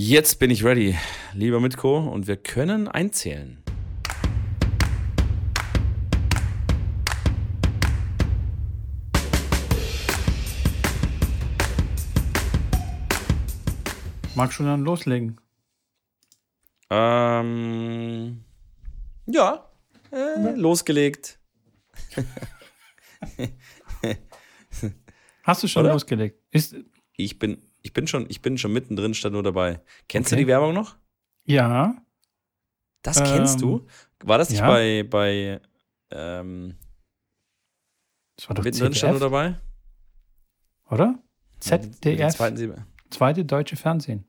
Jetzt bin ich ready, lieber Mitko, und wir können einzählen. Magst du dann loslegen? Ähm, ja, äh, losgelegt. Hast du schon Oder? losgelegt? Ist, Ich bin, ich bin schon, ich bin schon mittendrin, statt nur dabei. Kennst Okay. du die Werbung noch? ja, Das kennst Ähm, du? War das nicht ja. bei, bei ähm, das war doch mittendrin stand nur dabei? oder? Mit den ZDF, zweiten, zweite deutsche Fernsehen.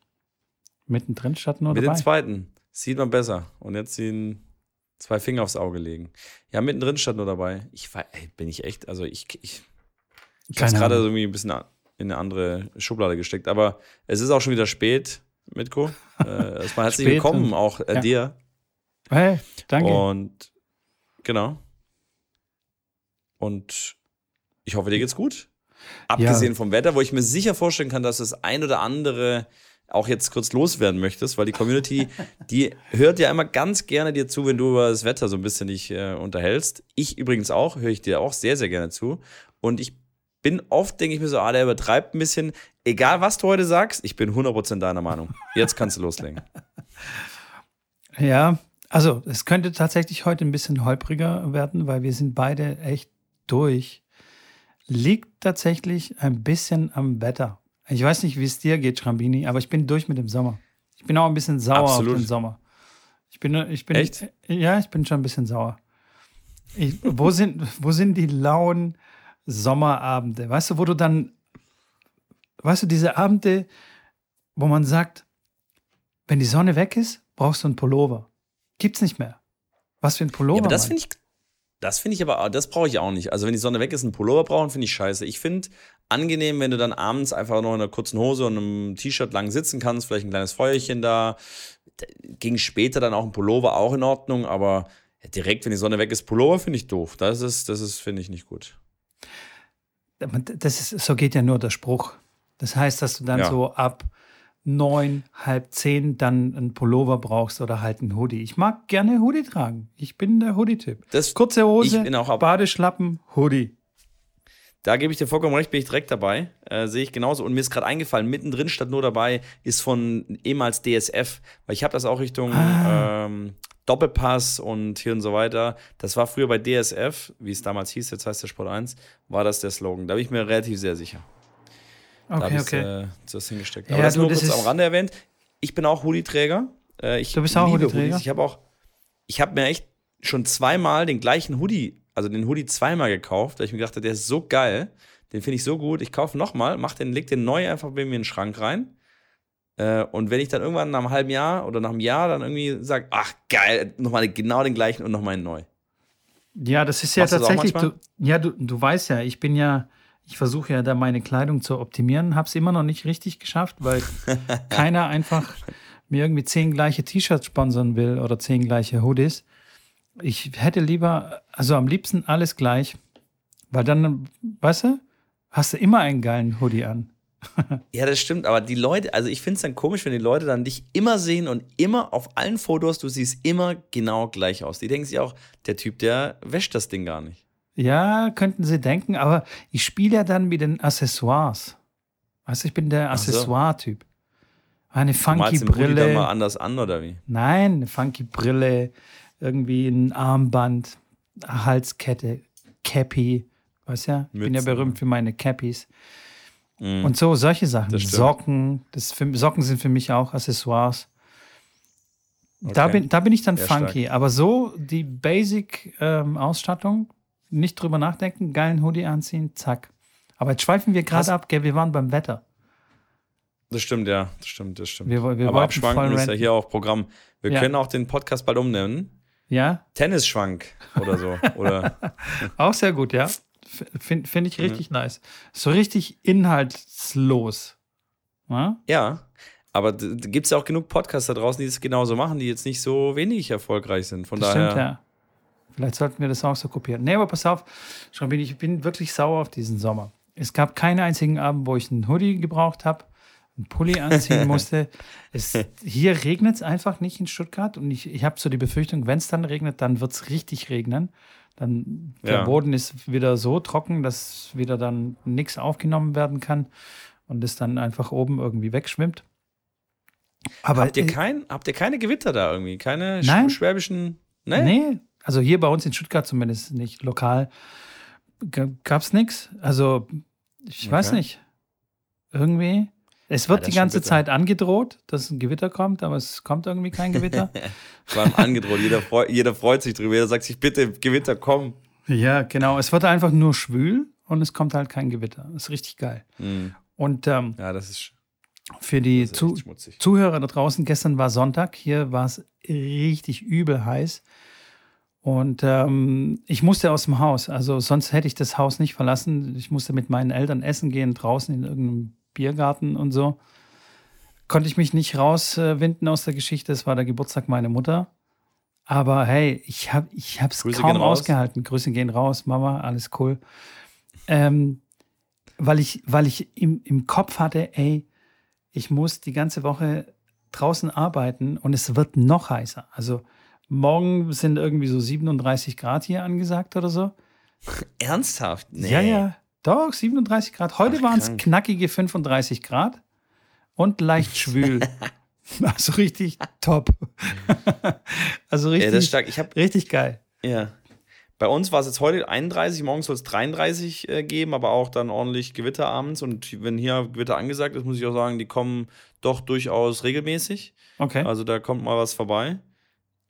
Mittendrin statt nur mit den dabei. zweiten. Sieht man besser. Und jetzt ziehen zwei Finger aufs Auge legen. Ja, mittendrin stand nur dabei. Ich war, ey, bin ich echt, also ich, ich, ich habe gerade irgendwie ein bisschen in eine andere Schublade gesteckt. Aber es ist auch schon wieder spät, Mitko. Äh, erstmal herzlich Spät willkommen auch äh, ja. dir. Hey, danke. Und genau. Und ich hoffe, dir geht's gut. Abgesehen vom Wetter, wo ich mir sicher vorstellen kann, dass das ein oder andere auch jetzt kurz loswerden möchtest, weil die Community, die hört ja immer ganz gerne dir zu, wenn du über das Wetter so ein bisschen dich äh, unterhältst. Ich übrigens auch, höre ich dir auch sehr, sehr gerne zu. Und ich bin oft, denke ich mir so, ah, der übertreibt ein bisschen. Egal, was du heute sagst, ich bin 100% deiner Meinung. Jetzt kannst du loslegen. Ja, also es könnte tatsächlich heute ein bisschen holpriger werden, weil wir sind beide echt durch. Liegt tatsächlich ein bisschen am Wetter. Ich weiß nicht, wie es dir geht, Schrambini, aber ich bin durch mit dem Sommer. Ich bin auch ein bisschen sauer Absolut. auf den Sommer. Ich bin, ich bin, Echt? Ja, ich bin schon ein bisschen sauer. Ich, wo, sind, wo sind die lauen Sommerabende? Weißt du, wo du dann, weißt du, diese Abende, wo man sagt, wenn die Sonne weg ist, brauchst du einen Pullover. Gibt's nicht mehr. Was für ein Pullover? Ja, aber das finde ich, das finde ich aber, das brauche ich auch nicht. Also wenn die Sonne weg ist, einen Pullover brauchen, finde ich scheiße. Ich finde angenehm, wenn du dann abends einfach noch in einer kurzen Hose und einem T-Shirt lang sitzen kannst, vielleicht ein kleines Feuerchen da. Ging später dann auch ein Pullover auch in Ordnung, aber direkt, wenn die Sonne weg ist, Pullover finde ich doof. Das ist, das ist, finde ich nicht gut. Das ist, so geht ja nur der Spruch. Das heißt, dass du dann Ja. so ab neun, halb zehn dann einen Pullover brauchst oder halt einen Hoodie. Ich mag gerne Hoodie tragen. Ich bin der Hoodie-Typ. Kurze Hose, Ich bin auch ab- Badeschlappen, Hoodie. Da gebe ich dir vollkommen recht, bin ich direkt dabei. Äh, Sehe ich genauso. Und mir ist gerade eingefallen, mittendrin statt nur dabei, ist von ehemals DSF, weil ich habe das auch Richtung Ah. ähm, Doppelpass und hier und so weiter. Das war früher bei DSF, wie es damals hieß, jetzt heißt der Sport 1, war das der Slogan. Da bin ich mir relativ sehr sicher. da Okay, ich okay. äh, das hingesteckt. Ja, Aber das du, nur das kurz am Rande erwähnt. Ich bin auch Hoodie-Träger. Äh, Du bist auch Hoodie-Träger? Ich habe auch, ich habe mir echt schon zweimal den gleichen Hoodie, also den Hoodie zweimal gekauft, weil ich mir gedacht habe, der ist so geil, den finde ich so gut. Ich kaufe nochmal, mach den, leg den neu einfach bei mir in den Schrank rein. Äh, und wenn ich dann irgendwann nach einem halben Jahr oder nach einem Jahr dann irgendwie sage, ach geil, nochmal genau den gleichen und nochmal einen neu. Ja, das ist ja Machst tatsächlich. Du, ja, du, du weißt ja, ich bin ja, ich versuche ja da meine Kleidung zu optimieren, habe es immer noch nicht richtig geschafft, weil keiner einfach mir irgendwie zehn gleiche T-Shirts sponsern will oder zehn gleiche Hoodies. Ich hätte lieber, also am liebsten alles gleich, weil dann, weißt du, hast du immer einen geilen Hoodie an. Ja, das stimmt, aber die Leute, also ich finde es dann komisch, wenn die Leute dann dich immer sehen und immer auf allen Fotos, du siehst immer genau gleich aus. Die denken sich auch, der Typ, der wäscht das Ding gar nicht. Ja, könnten sie denken, aber ich spiele ja dann mit den Accessoires. Weißt du, ich bin der. Accessoire-Typ. Eine Du funky dann Brille. mal anders an, oder wie? Nein, eine funky Brille, irgendwie ein Armband, Halskette, Cappy. Weißt ja, ich bin ja berühmt für meine Cappies. Mhm. Und so, solche Sachen. Das. Socken, das für, Socken sind für mich auch Accessoires. Da, Okay. bin, da bin ich dann Sehr funky. Aber so die Basic-Ausstattung, nicht drüber nachdenken, geilen Hoodie anziehen, zack. Aber jetzt schweifen wir gerade ab, gell? Wir waren beim Wetter. Das stimmt, ja, das stimmt, das stimmt. Wir, wir Aber abschwanken ist ja hier auch Programm. Wir Ja. können auch den Podcast bald umnennen. Ja, Tennisschwank oder so. oder auch sehr gut, ja. Finde find ich richtig nice. So richtig inhaltslos. Ja? ja. Aber gibt es ja auch genug Podcasts da draußen, die das genauso machen, die jetzt nicht so wenig erfolgreich sind. Von Das daher. stimmt, ja. Vielleicht sollten wir das auch so kopieren. Nee, aber pass auf, Schrambini, ich bin wirklich sauer auf diesen Sommer. Es gab keinen einzigen Abend, wo ich einen Hoodie gebraucht habe. Einen Pulli anziehen musste. Es, hier regnet es einfach nicht in Stuttgart und ich, ich habe so die Befürchtung, wenn es dann regnet, dann wird es richtig regnen. Dann der Ja. Boden ist wieder so trocken, dass wieder dann nichts aufgenommen werden kann und es dann einfach oben irgendwie wegschwimmt. Aber habt, ihr kein, habt ihr keine Gewitter da irgendwie? Keine Nein. schwäbischen. Ne? Nee, also hier bei uns in Stuttgart zumindest nicht lokal gab es nichts. Also ich weiß Okay. nicht. Irgendwie. Es Ja, wird das die ganze. Zeit angedroht, dass ein Gewitter kommt, aber es kommt irgendwie kein Gewitter. Vor allem angedroht. Jeder, freu, jeder freut sich drüber. Jeder sagt sich, bitte, Gewitter, komm. ja, genau. Es wird einfach nur schwül und es kommt halt kein Gewitter. Das ist richtig geil. Hm. Und ähm, Ja, das ist, für die ist Zu schmutzig. Zuhörer da draußen, gestern war Sonntag, hier war es richtig übel heiß. Und ähm, ich musste aus dem Haus. Also sonst hätte ich das Haus nicht verlassen. Ich musste mit meinen Eltern essen gehen, draußen in irgendeinem Biergarten und so. Konnte ich mich nicht rauswinden aus der Geschichte. Es war der Geburtstag meiner Mutter. Aber hey, ich habe es ich hab's Grüße kaum ausgehalten. Grüße gehen raus, Mama, alles cool. Ähm, weil ich, weil ich im, im Kopf hatte, ey, ich muss die ganze Woche draußen arbeiten und es wird noch heißer. Also morgen sind irgendwie so 37 Grad hier angesagt oder so. Ernsthaft? Nee. Ja, ja, doch, 37 Grad. Heute waren es knackige 35 Grad und leicht schwül. also richtig top. also Ja, richtig, das ist stark. Ich habe richtig geil. Ja. Bei uns war es jetzt heute 31, morgen soll es 33 äh, geben, aber auch dann ordentlich Gewitter abends. Und wenn hier Gewitter angesagt ist, muss ich auch sagen, die kommen doch durchaus regelmäßig. Okay. Also da kommt mal was vorbei.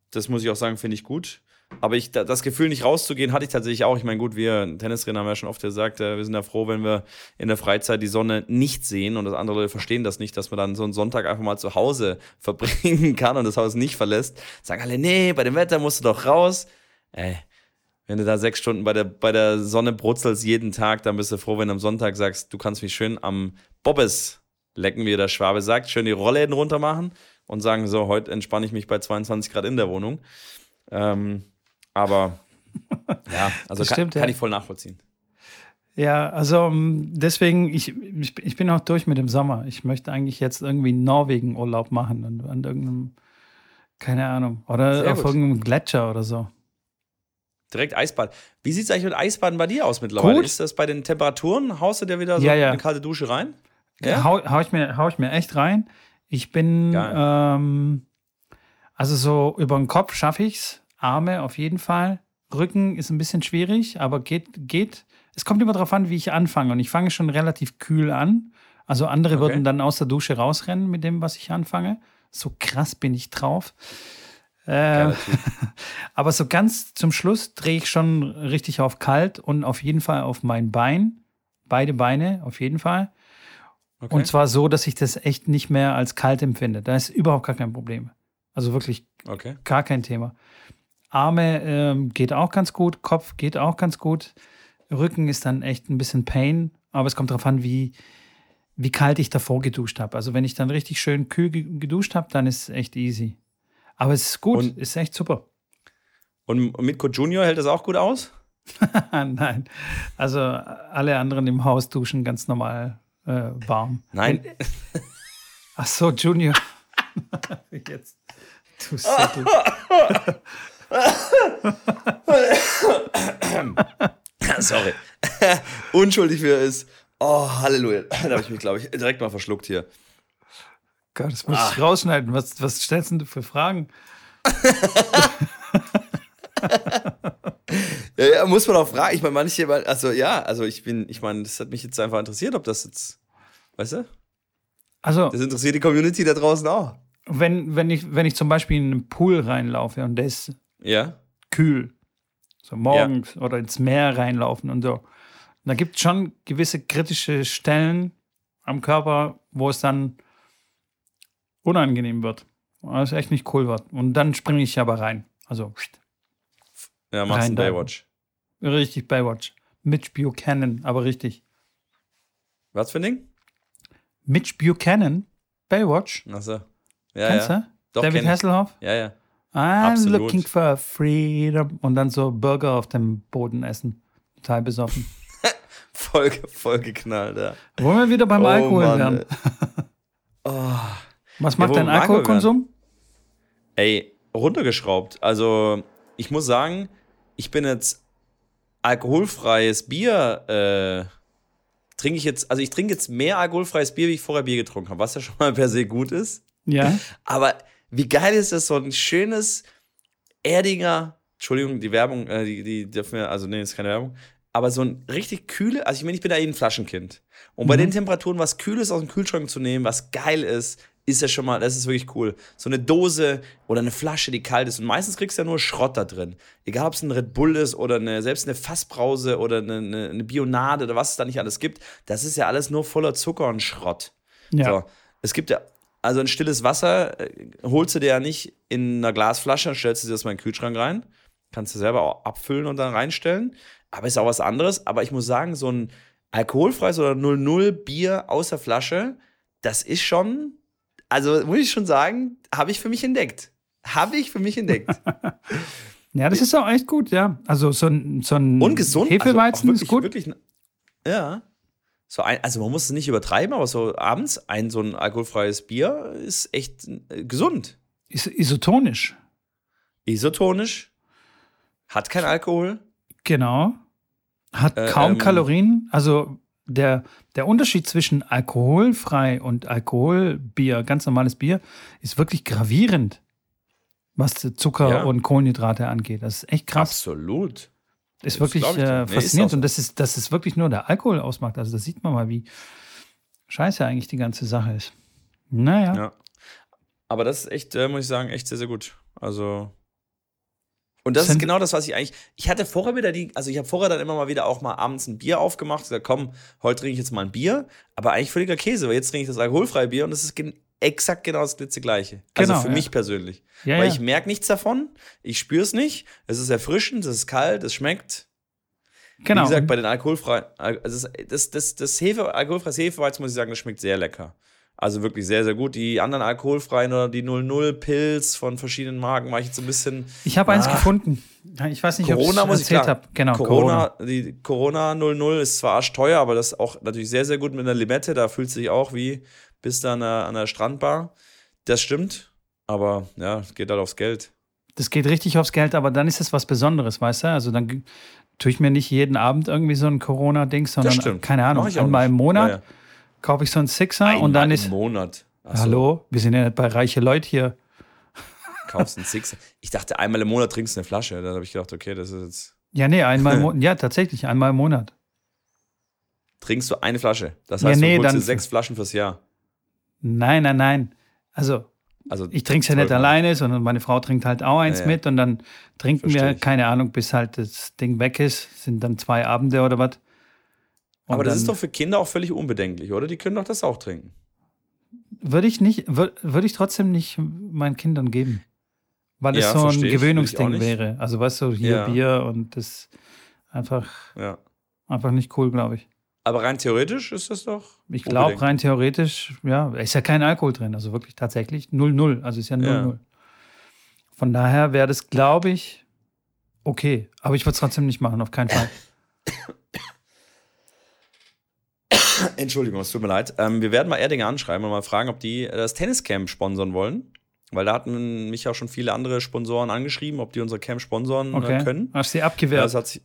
Das muss ich auch sagen, finde ich gut. Aber ich, da- das Gefühl, nicht rauszugehen, hatte ich tatsächlich auch. Ich meine, gut, wir Tennistrainer haben ja schon oft gesagt, äh, wir sind ja froh, wenn wir in der Freizeit die Sonne nicht sehen und das andere Leute verstehen das nicht, dass man dann so einen Sonntag einfach mal zu Hause verbringen kann und das Haus nicht verlässt. Sagen alle, nee, bei dem Wetter musst du doch raus. Ey, wenn du da sechs Stunden bei der, bei der Sonne brutzelst jeden Tag, dann bist du froh, wenn du am Sonntag sagst, du kannst mich schön am Bobbes lecken, wie der Schwabe sagt, schön die Rollläden runter machen und sagen, so, heute entspanne ich mich bei 22 Grad in der Wohnung. Ähm, aber ja, also Das kann, kann ja. ich voll nachvollziehen. Ja, also ähm, deswegen, ich, ich, ich bin auch durch mit dem Sommer. Ich möchte eigentlich jetzt irgendwie Norwegen Urlaub machen und an irgendeinem, keine Ahnung, oder Sehr auf gut. irgendeinem Gletscher oder so. Direkt Eisbad. Wie sieht es eigentlich mit Eisbaden bei dir aus mittlerweile? Gut. Ist das bei den Temperaturen? Haust du dir wieder so Ja, ja. eine kalte Dusche rein? Hau, hau, ich mir, hau ich mir echt rein. Ich bin, ähm, also so über den Kopf schaffe ich's. Arme auf jeden Fall. Rücken ist ein bisschen schwierig, aber geht, geht. Es kommt immer darauf an, wie ich anfange. Und ich fange schon relativ kühl an. Also andere Okay. würden dann aus der Dusche rausrennen mit dem, was ich anfange. So krass bin ich drauf. Äh, aber so ganz zum Schluss drehe ich schon richtig auf kalt und auf jeden Fall auf mein Bein. Beide Beine, auf jeden Fall. Okay. Und zwar so, dass ich das echt nicht mehr als kalt empfinde. Da ist überhaupt gar kein Problem. Also wirklich okay. gar kein Thema. Arme ähm, geht auch ganz gut, Kopf geht auch ganz gut. Rücken ist dann echt ein bisschen Pain, aber es kommt darauf an, wie, wie kalt ich davor geduscht habe. Also wenn ich dann richtig schön kühl ge- geduscht habe, dann ist es echt easy. Aber es ist gut, Und- ist echt super. Und Mitko Junior hält das auch gut aus? Nein, also alle anderen im Haus duschen ganz normal äh, warm. Nein. Ach so, Junior. Jetzt. Du Sättel. Sorry. Unschuldig wie er ist. Oh, Halleluja. Da habe ich mich, glaube ich, direkt mal verschluckt hier. Gott, das muss Ah. ich rausschneiden. Was, was stellst denn du für Fragen? Ja, ja, muss man auch fragen. Ich meine, manche, also ja, also ich bin, ich meine, das hat mich jetzt einfach interessiert, ob das jetzt, weißt du? Also, Das interessiert die Community da draußen auch. wenn, wenn, ich, wenn ich zum Beispiel in einen Pool reinlaufe und der ist Ja. kühl, so morgens oder ins Meer reinlaufen und so, da gibt es schon gewisse kritische Stellen am Körper, wo es dann unangenehm wird. Wo es echt nicht cool wird. Und dann springe ich aber rein. Also, Ja, machst Rein einen da. Baywatch. richtig Baywatch. Mitch Buchanan, aber richtig. Was für ein Ding? Mitch Buchanan, Baywatch. Achso. Ja, Kennst ja. du? Doch, David. Hasselhoff. Ja, ja. I'm Absolut. looking for freedom. Und dann so Burger auf dem Boden essen. Total besoffen. Voll, voll geknallt, ja. Wollen wir wieder beim Alkohol Mann, werden? Oh. Was macht wo dein Alkoholkonsum? Ey, runtergeschraubt. Also, ich muss sagen, ich bin jetzt alkoholfreies Bier, äh, trinke ich jetzt, also ich trinke jetzt mehr alkoholfreies Bier, wie ich vorher Bier getrunken habe, was ja schon mal per se gut ist. Ja. Aber wie geil ist das, so ein schönes Erdinger, Entschuldigung, die Werbung, äh, die, die dürfen wir, also nee, ist keine Werbung, aber so ein richtig kühle, also ich meine, ich bin da eh ein Flaschenkind. Und bei Mhm. den Temperaturen was Kühles aus dem Kühlschrank zu nehmen, was geil ist, ist ja schon mal, das ist wirklich cool. So eine Dose oder eine Flasche, die kalt ist. Und meistens kriegst du ja nur Schrott da drin. Egal, ob es ein Red Bull ist oder eine, selbst eine Fassbrause oder eine, eine, eine Bionade oder was es da nicht alles gibt. Das ist ja alles nur voller Zucker und Schrott. Ja. So, es gibt ja, also ein stilles Wasser äh, holst du dir ja nicht in einer Glasflasche und stellst du dir das mal in den Kühlschrank rein. Kannst du selber auch abfüllen und dann reinstellen. Aber ist auch was anderes. Aber ich muss sagen, so ein alkoholfreies oder 00 Bier aus der Flasche, das ist schon, also muss ich schon sagen, habe ich für mich entdeckt. Habe ich für mich entdeckt. Ja, das ist auch echt gut, ja. Also so ein, so ein Und gesund. Hefeweizen also ist gut. Wirklich, ja. So ein, also man muss es nicht übertreiben, aber so abends ein so ein alkoholfreies Bier ist echt äh, gesund. Is isotonisch. Isotonisch, hat kein Alkohol. Genau. Hat Äh, kaum ähm, Kalorien. Also der, der Unterschied zwischen alkoholfrei und Alkoholbier, ganz normales Bier, ist wirklich gravierend, was Zucker Ja. und Kohlenhydrate angeht. Das ist echt krass. Absolut. Ist Das wirklich äh, Nee, ist faszinierend. so. Und das ist, dass es wirklich nur der Alkohol ausmacht. Also da sieht man mal, wie scheiße eigentlich die ganze Sache ist. Naja. Ja. Aber das ist echt, äh, muss ich sagen, echt sehr, sehr gut. Also. Und das ist Sind- genau das, was ich eigentlich. Ich hatte vorher wieder die, also ich habe vorher dann immer mal wieder auch mal abends ein Bier aufgemacht, gesagt, komm, heute trinke ich jetzt mal ein Bier, aber eigentlich völliger Käse, weil jetzt trinke ich das alkoholfreie Bier und das ist exakt genau das gleiche. Also Genau, für ja. mich persönlich. Ja, weil ja. ich merke nichts davon, ich spüre es nicht, es ist erfrischend, es ist kalt, es schmeckt. genau. Wie gesagt, bei den alkoholfreien, Al- also das, das, das, Hefe, alkoholfreies Hefeweizen, muss ich sagen, das schmeckt sehr lecker. Also wirklich sehr, sehr gut. Die anderen alkoholfreien oder die 00 Pilz von verschiedenen Marken war ich jetzt so ein bisschen. ich habe eins Ah. gefunden. Ich weiß nicht, Corona ob ich ich erzählt habe. Genau, Corona, die Corona 00 ist zwar arschteuer, aber das ist auch natürlich sehr, sehr gut mit einer Limette. Da fühlt sich auch wie bis da an der, an der Strandbar. Das stimmt. Aber ja, es geht halt aufs Geld. Das geht richtig aufs Geld, aber dann ist es was Besonderes, weißt du? Also dann tue ich mir nicht jeden Abend irgendwie so ein Corona-Ding, sondern, Das stimmt. keine Ahnung, einmal nicht. im Monat Ja, ja. kaufe ich so einen Sixer Einmal und dann im ist, Monat. Ach so, hallo, wir sind ja nicht bei reiche Leute hier. Kaufst einen Six. Ich dachte, einmal im Monat trinkst du eine Flasche. Da habe ich gedacht, okay, das ist jetzt. Ja, nee, einmal im Monat, ja, tatsächlich, einmal im Monat. Trinkst du eine Flasche. Das Ja, heißt, nee, du holst dann- sechs Flaschen fürs Jahr. Nein, nein, nein. Also, Also ich trinke es ja nicht alleine, sondern meine Frau trinkt halt auch eins Ja, ja. mit und dann trinken Versteh wir, ich. keine Ahnung, bis halt das Ding weg ist. Sind dann zwei Abende oder was. Aber das ist doch für Kinder auch völlig unbedenklich, oder? Die können doch das auch trinken. Würde ich nicht, würde würd ich trotzdem nicht meinen Kindern geben. Weil es Ja, so ein Gewöhnungsding wäre. Also weißt du, hier. Bier und das einfach, einfach nicht cool, glaube ich. Aber rein theoretisch ist das doch. Ich glaube, rein theoretisch, ja, ist ja kein Alkohol drin. Also wirklich tatsächlich 0-0. Also ist ja 0-0. Von daher wäre das, glaube ich, okay. Aber ich würde es trotzdem nicht machen, auf keinen Fall. Entschuldigung, es tut mir leid. Ähm, wir werden mal Erdinger anschreiben und mal fragen, ob die das Tenniscamp sponsern wollen. Weil da hatten mich auch schon viele andere Sponsoren angeschrieben, ob die unser Camp sponsoren Okay. äh, können. Hast du sie Ja, abgewehrt? es hat sich,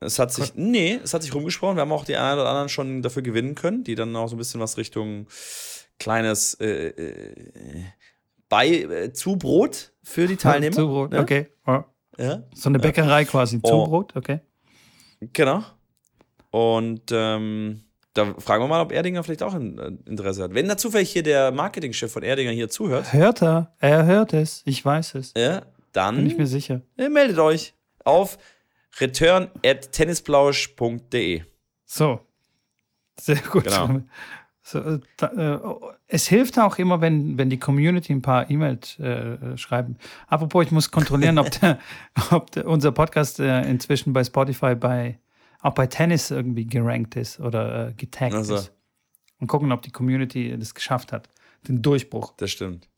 es hat sich, nee, es hat sich rumgesprochen. Wir haben auch die einen oder anderen schon dafür gewinnen können, die dann auch so ein bisschen was Richtung kleines äh, äh, bei äh, Zubrot für die Teilnehmer. Zubrot, ne? okay. Ja. Ja, So eine Bäckerei quasi. Oh. Zubrot, okay. genau. Und ähm, da fragen wir mal, ob Erdinger vielleicht auch ein, äh, Interesse hat. Wenn da zufällig hier der Marketingchef von Erdinger hier zuhört, Hört er? Er hört es. Ich weiß es. ja, dann Bin ich mir sicher. äh, meldet euch auf return at tennisplausch.de. So. Sehr gut. Genau. So, äh, da, äh, es hilft auch immer, wenn, wenn die Community ein paar E-Mails äh, schreiben. Apropos, ich muss kontrollieren, ob, der, ob der, unser Podcast äh, inzwischen bei Spotify bei auch bei Tennis irgendwie gerankt ist oder äh, getaggt Ach so. ist. Und gucken, ob die Community das geschafft hat. Den Durchbruch. Das stimmt.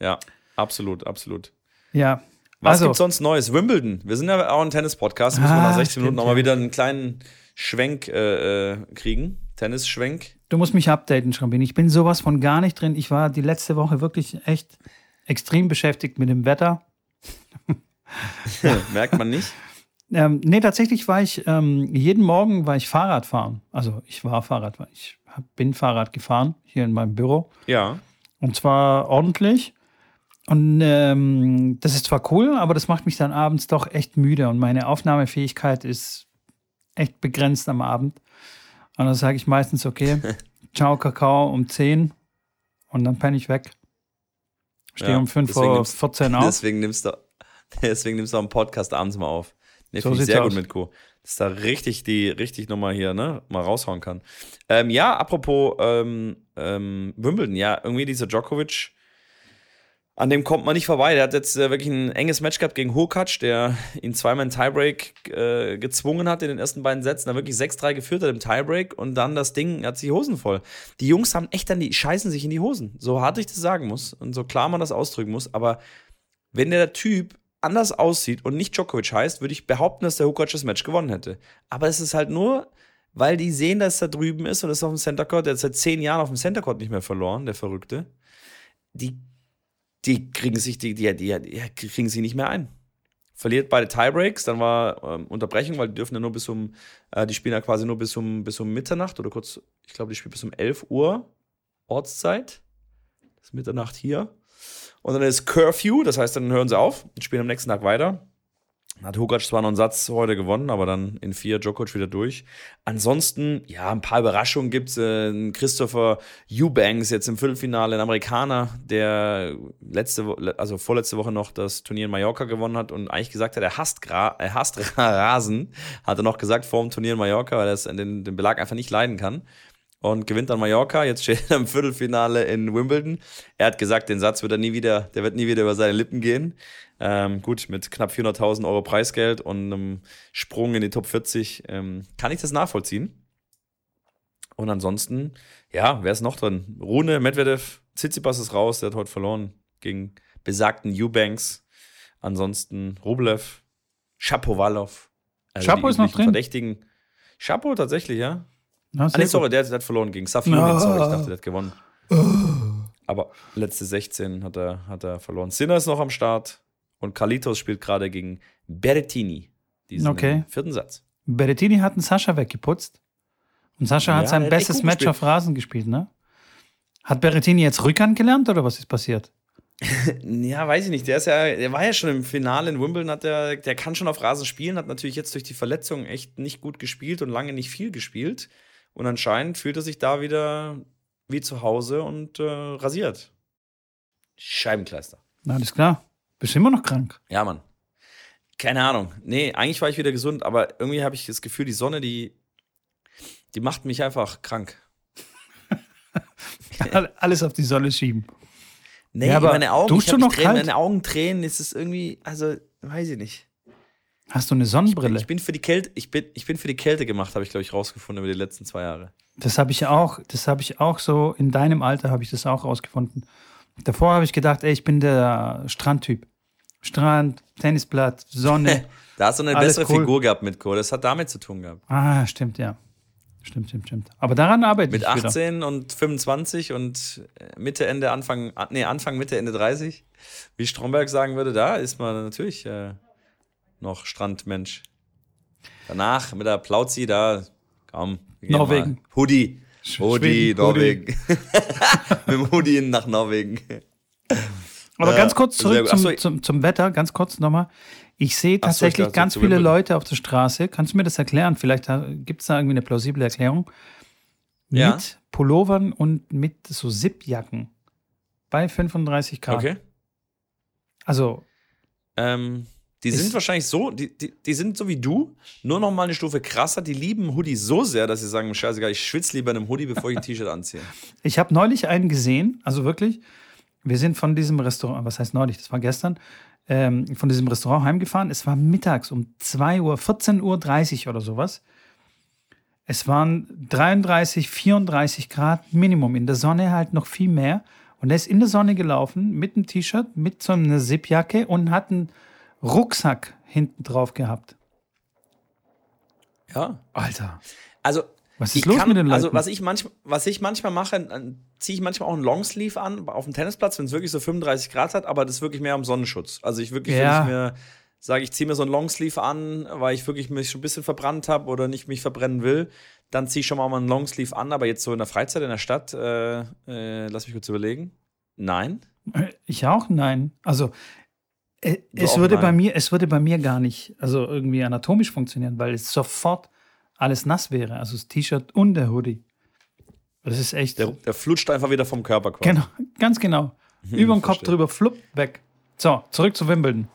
Ja, absolut, absolut. Ja. Was also, gibt's sonst Neues? Wimbledon. Wir sind ja auch ein Tennis-Podcast. Müssen wir Ah, nach 16 stimmt, Minuten auch mal ja. wieder einen kleinen Schwenk äh, äh, kriegen. Tennisschwenk. Du musst mich updaten, Schrambin. Ich bin sowas von gar nicht drin. Ich war die letzte Woche wirklich echt extrem beschäftigt mit dem Wetter. Merkt man nicht? Ähm, nee, tatsächlich war ich, ähm, jeden Morgen war ich Fahrrad fahren. Also ich war Fahrrad, ich bin Fahrrad gefahren hier in meinem Büro. Ja. Und zwar ordentlich. Und ähm, das ist zwar cool, aber das macht mich dann abends doch echt müde und meine Aufnahmefähigkeit ist echt begrenzt am Abend. Und dann sage ich meistens, okay, ciao Kakao um 10 und dann penne ich weg. Stehe ja, um 5 vor 14 auf. Deswegen nimmst du, deswegen nimmst du am Podcast abends mal auf. Nee, so finde ich sehr aus. gut mit Co. Dass da richtig die, richtig nochmal hier, ne, mal raushauen kann. Ähm, ja, apropos ähm, ähm, Wimbledon, ja, irgendwie dieser Djokovic, an dem kommt man nicht vorbei. Der hat jetzt äh, wirklich ein enges Match gehabt gegen Hurkacz, der ihn zweimal in Tiebreak äh, gezwungen hat in den ersten beiden Sätzen, da wirklich 6-3 geführt hat im Tiebreak und dann das Ding hat sich Hosen voll. Die Jungs haben echt dann die scheißen sich in die Hosen. So hart ich das sagen muss und so klar man das ausdrücken muss, aber wenn der Typ anders aussieht und nicht Djokovic heißt, würde ich behaupten, dass der Hukac das Match gewonnen hätte. Aber es ist halt nur, weil die sehen, dass er da drüben ist und ist auf dem Center Court. Der hat seit zehn Jahren auf dem Center Court nicht mehr verloren, der Verrückte. Die, die kriegen sich, die, die, die, die kriegen sie nicht mehr ein. Verliert beide Tiebreaks, dann war ähm, Unterbrechung, weil die dürfen ja nur bis um, äh, die spielen ja quasi nur bis um, bis um Mitternacht oder kurz, ich glaube, die spielen bis um 11 Uhr Ortszeit. Das ist Mitternacht hier. Und dann ist Curfew, das heißt, dann hören sie auf und spielen am nächsten Tag weiter. Hat Hukac zwar noch einen Satz heute gewonnen, aber dann in vier Djokovic wieder durch. Ansonsten, ja, ein paar Überraschungen gibt es. Äh, Christopher Eubanks jetzt im Viertelfinale, ein Amerikaner, der letzte, also vorletzte Woche noch das Turnier in Mallorca gewonnen hat und eigentlich gesagt hat, er hasst, Gra er hasst Rasen. Hat er noch gesagt vor dem Turnier in Mallorca, weil er den, den Belag einfach nicht leiden kann und gewinnt dann Mallorca. Jetzt steht er im Viertelfinale in Wimbledon. Er hat gesagt, den Satz wird er nie wieder, der wird nie wieder über seine Lippen gehen. Ähm, gut, mit knapp 400.000 Euro Preisgeld und einem Sprung in die Top 40 ähm, kann ich das nachvollziehen. Und ansonsten, ja, wer ist noch drin? Rune, Medvedev, Tsitsipas ist raus, der hat heute verloren gegen besagten Eubanks. Ansonsten Rublev, Shapovalov. Also Chapo ist noch drin? Verdächtigen. Chapo tatsächlich, ja. Na, ah, nee, sorry, der, der, hat verloren gegen Safiuddin. Ah. Sorry, ich dachte, der hat gewonnen. Aber letzte 16 hat er, hat er verloren. Sinner ist noch am Start und Kalitos spielt gerade gegen Berrettini. Diesen okay. vierten Satz. Berrettini hat einen Sascha weggeputzt. Und Sascha ja, hat sein bestes Match gespielt. auf Rasen gespielt, ne? Hat Berrettini jetzt Rückhand gelernt oder was ist passiert? ja, weiß ich nicht. Der ist ja, der war ja schon im Finale in Wimbledon, hat der, der kann schon auf Rasen spielen, hat natürlich jetzt durch die Verletzung echt nicht gut gespielt und lange nicht viel gespielt. Und anscheinend fühlt er sich da wieder wie zu Hause und äh, rasiert. Scheibenkleister. Na, alles klar. Bist du immer noch krank? Ja, Mann. Keine Ahnung. Nee, eigentlich war ich wieder gesund, aber irgendwie habe ich das Gefühl, die Sonne, die, die macht mich einfach krank. Alles auf die Sonne schieben. Nee, ja, aber meine Augen, du noch Tränen, meine Augen tränen, ist es irgendwie, also, weiß ich nicht. Hast du eine Sonnenbrille? Ich bin, ich bin für die Kälte, ich bin, ich bin für die Kälte gemacht, habe ich, glaube ich, rausgefunden über die letzten zwei Jahre. Das habe ich auch, das habe ich auch so, in deinem Alter habe ich das auch rausgefunden. Davor habe ich gedacht, ey, ich bin der Strandtyp. Strand, Tennisblatt, Sonne. da hast du eine bessere cool. Figur gehabt mit Co. Das hat damit zu tun gehabt. Ah, stimmt, ja. Stimmt, stimmt, stimmt. Aber daran arbeite mit ich Mit 18 wieder. und 25 und Mitte, Ende, Anfang, nee, Anfang, Mitte, Ende 30, wie Stromberg sagen würde, da ist man natürlich äh, noch Strandmensch. Danach mit der Plauzi da, komm. Norwegen. Hoodie. Hoodie, Norwegen. mit dem Hoodie nach Norwegen. Aber ganz kurz zurück zum, zum, zum, Wetter, ganz kurz nochmal. Ich sehe tatsächlich so, ich ganz viele Leute auf der Straße. Kannst du mir das erklären? Vielleicht gibt es da irgendwie eine plausible Erklärung. Mit ja. Pullovern und mit so Zipjacken bei 35 Grad. Okay. Also. Ähm, die sind wahrscheinlich so, die, die, die sind so wie du, nur noch mal eine Stufe krasser. Die lieben Hoodie so sehr, dass sie sagen: Scheißegal, ich schwitze lieber in einem Hoodie, bevor ich ein T-Shirt anziehe. Ich habe neulich einen gesehen, also wirklich. Wir sind von diesem Restaurant, was heißt neulich, das war gestern, ähm, von diesem Restaurant heimgefahren. Es war mittags um 2 Uhr, 14.30 Uhr oder sowas. Es waren 33, 34 Grad Minimum. In der Sonne halt noch viel mehr. Und er ist in der Sonne gelaufen mit einem T-Shirt, mit so einer Zipjacke und hat einen Rucksack hinten drauf gehabt. Ja. Alter. Also, Was ist los kann, mit den also, Leuten? Also, was ich, manchmal, was ich manchmal mache, ziehe ich manchmal auch einen Longsleeve an auf dem Tennisplatz, wenn es wirklich so 35 Grad hat, aber das ist wirklich mehr am Sonnenschutz. Also, ich wirklich, ja. wenn ich mir sage, ich ziehe mir so einen Longsleeve an, weil ich wirklich mich schon ein bisschen verbrannt habe oder nicht mich verbrennen will, dann ziehe ich schon mal einen Longsleeve an. Aber jetzt so in der Freizeit in der Stadt, äh, äh, lass mich kurz überlegen. Nein. Ich auch nein. Also äh, es würde bei mir, es würde bei mir gar nicht, also irgendwie anatomisch funktionieren, weil es sofort alles nass wäre. Also das T-Shirt und der Hoodie. Das ist echt. Der, der, flutscht einfach wieder vom Körper quasi. Genau, ganz genau. Über den Kopf drüber, flupp, weg. So, zurück zu Wimbledon.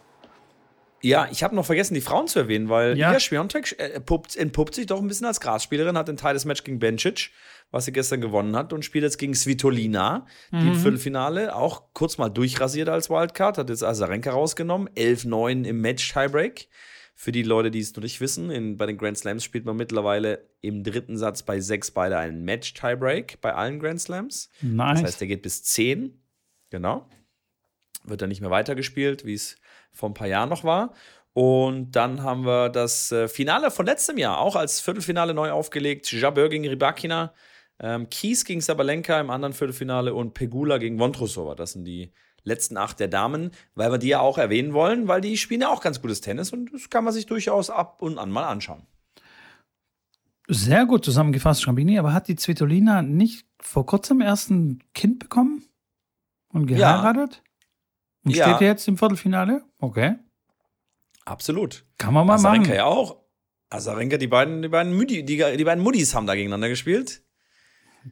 Ja, ich habe noch vergessen, die Frauen zu erwähnen, weil ja. Iga Swiatek äh, entpuppt sich doch ein bisschen als Grasspielerin, hat ein Teil des Match gegen Bencic, was sie gestern gewonnen hat, und spielt jetzt gegen Svitolina, mhm. die im Viertelfinale auch kurz mal durchrasiert als Wildcard, hat jetzt Azarenka rausgenommen, 11-9 im Match-Tiebreak. Für die Leute, die es noch nicht wissen, in, bei den Grand Slams spielt man mittlerweile im dritten Satz bei sechs beide einen Match-Tiebreak bei allen Grand Slams. Nice. Das heißt, der geht bis 10. Genau. Wird dann nicht mehr weitergespielt, wie es vor ein paar Jahren noch war. Und dann haben wir das äh, Finale von letztem Jahr auch als Viertelfinale neu aufgelegt. Jabeur gegen Rybakina, ähm, Kies gegen Sabalenka im anderen Viertelfinale und Pegula gegen Vondrusova. Das sind die letzten acht der Damen, weil wir die ja auch erwähnen wollen, weil die spielen ja auch ganz gutes Tennis und das kann man sich durchaus ab und an mal anschauen. Sehr gut zusammengefasst, Schrambini, aber hat die Svitolina nicht vor kurzem erst ein Kind bekommen und geheiratet? Ja. Und ja. steht jetzt im Viertelfinale? Okay. Absolut. Kann man mal Azarenka machen. ja auch. Azarenka, die beiden, die beiden, Müdi, die, die beiden Muddis haben da gegeneinander gespielt.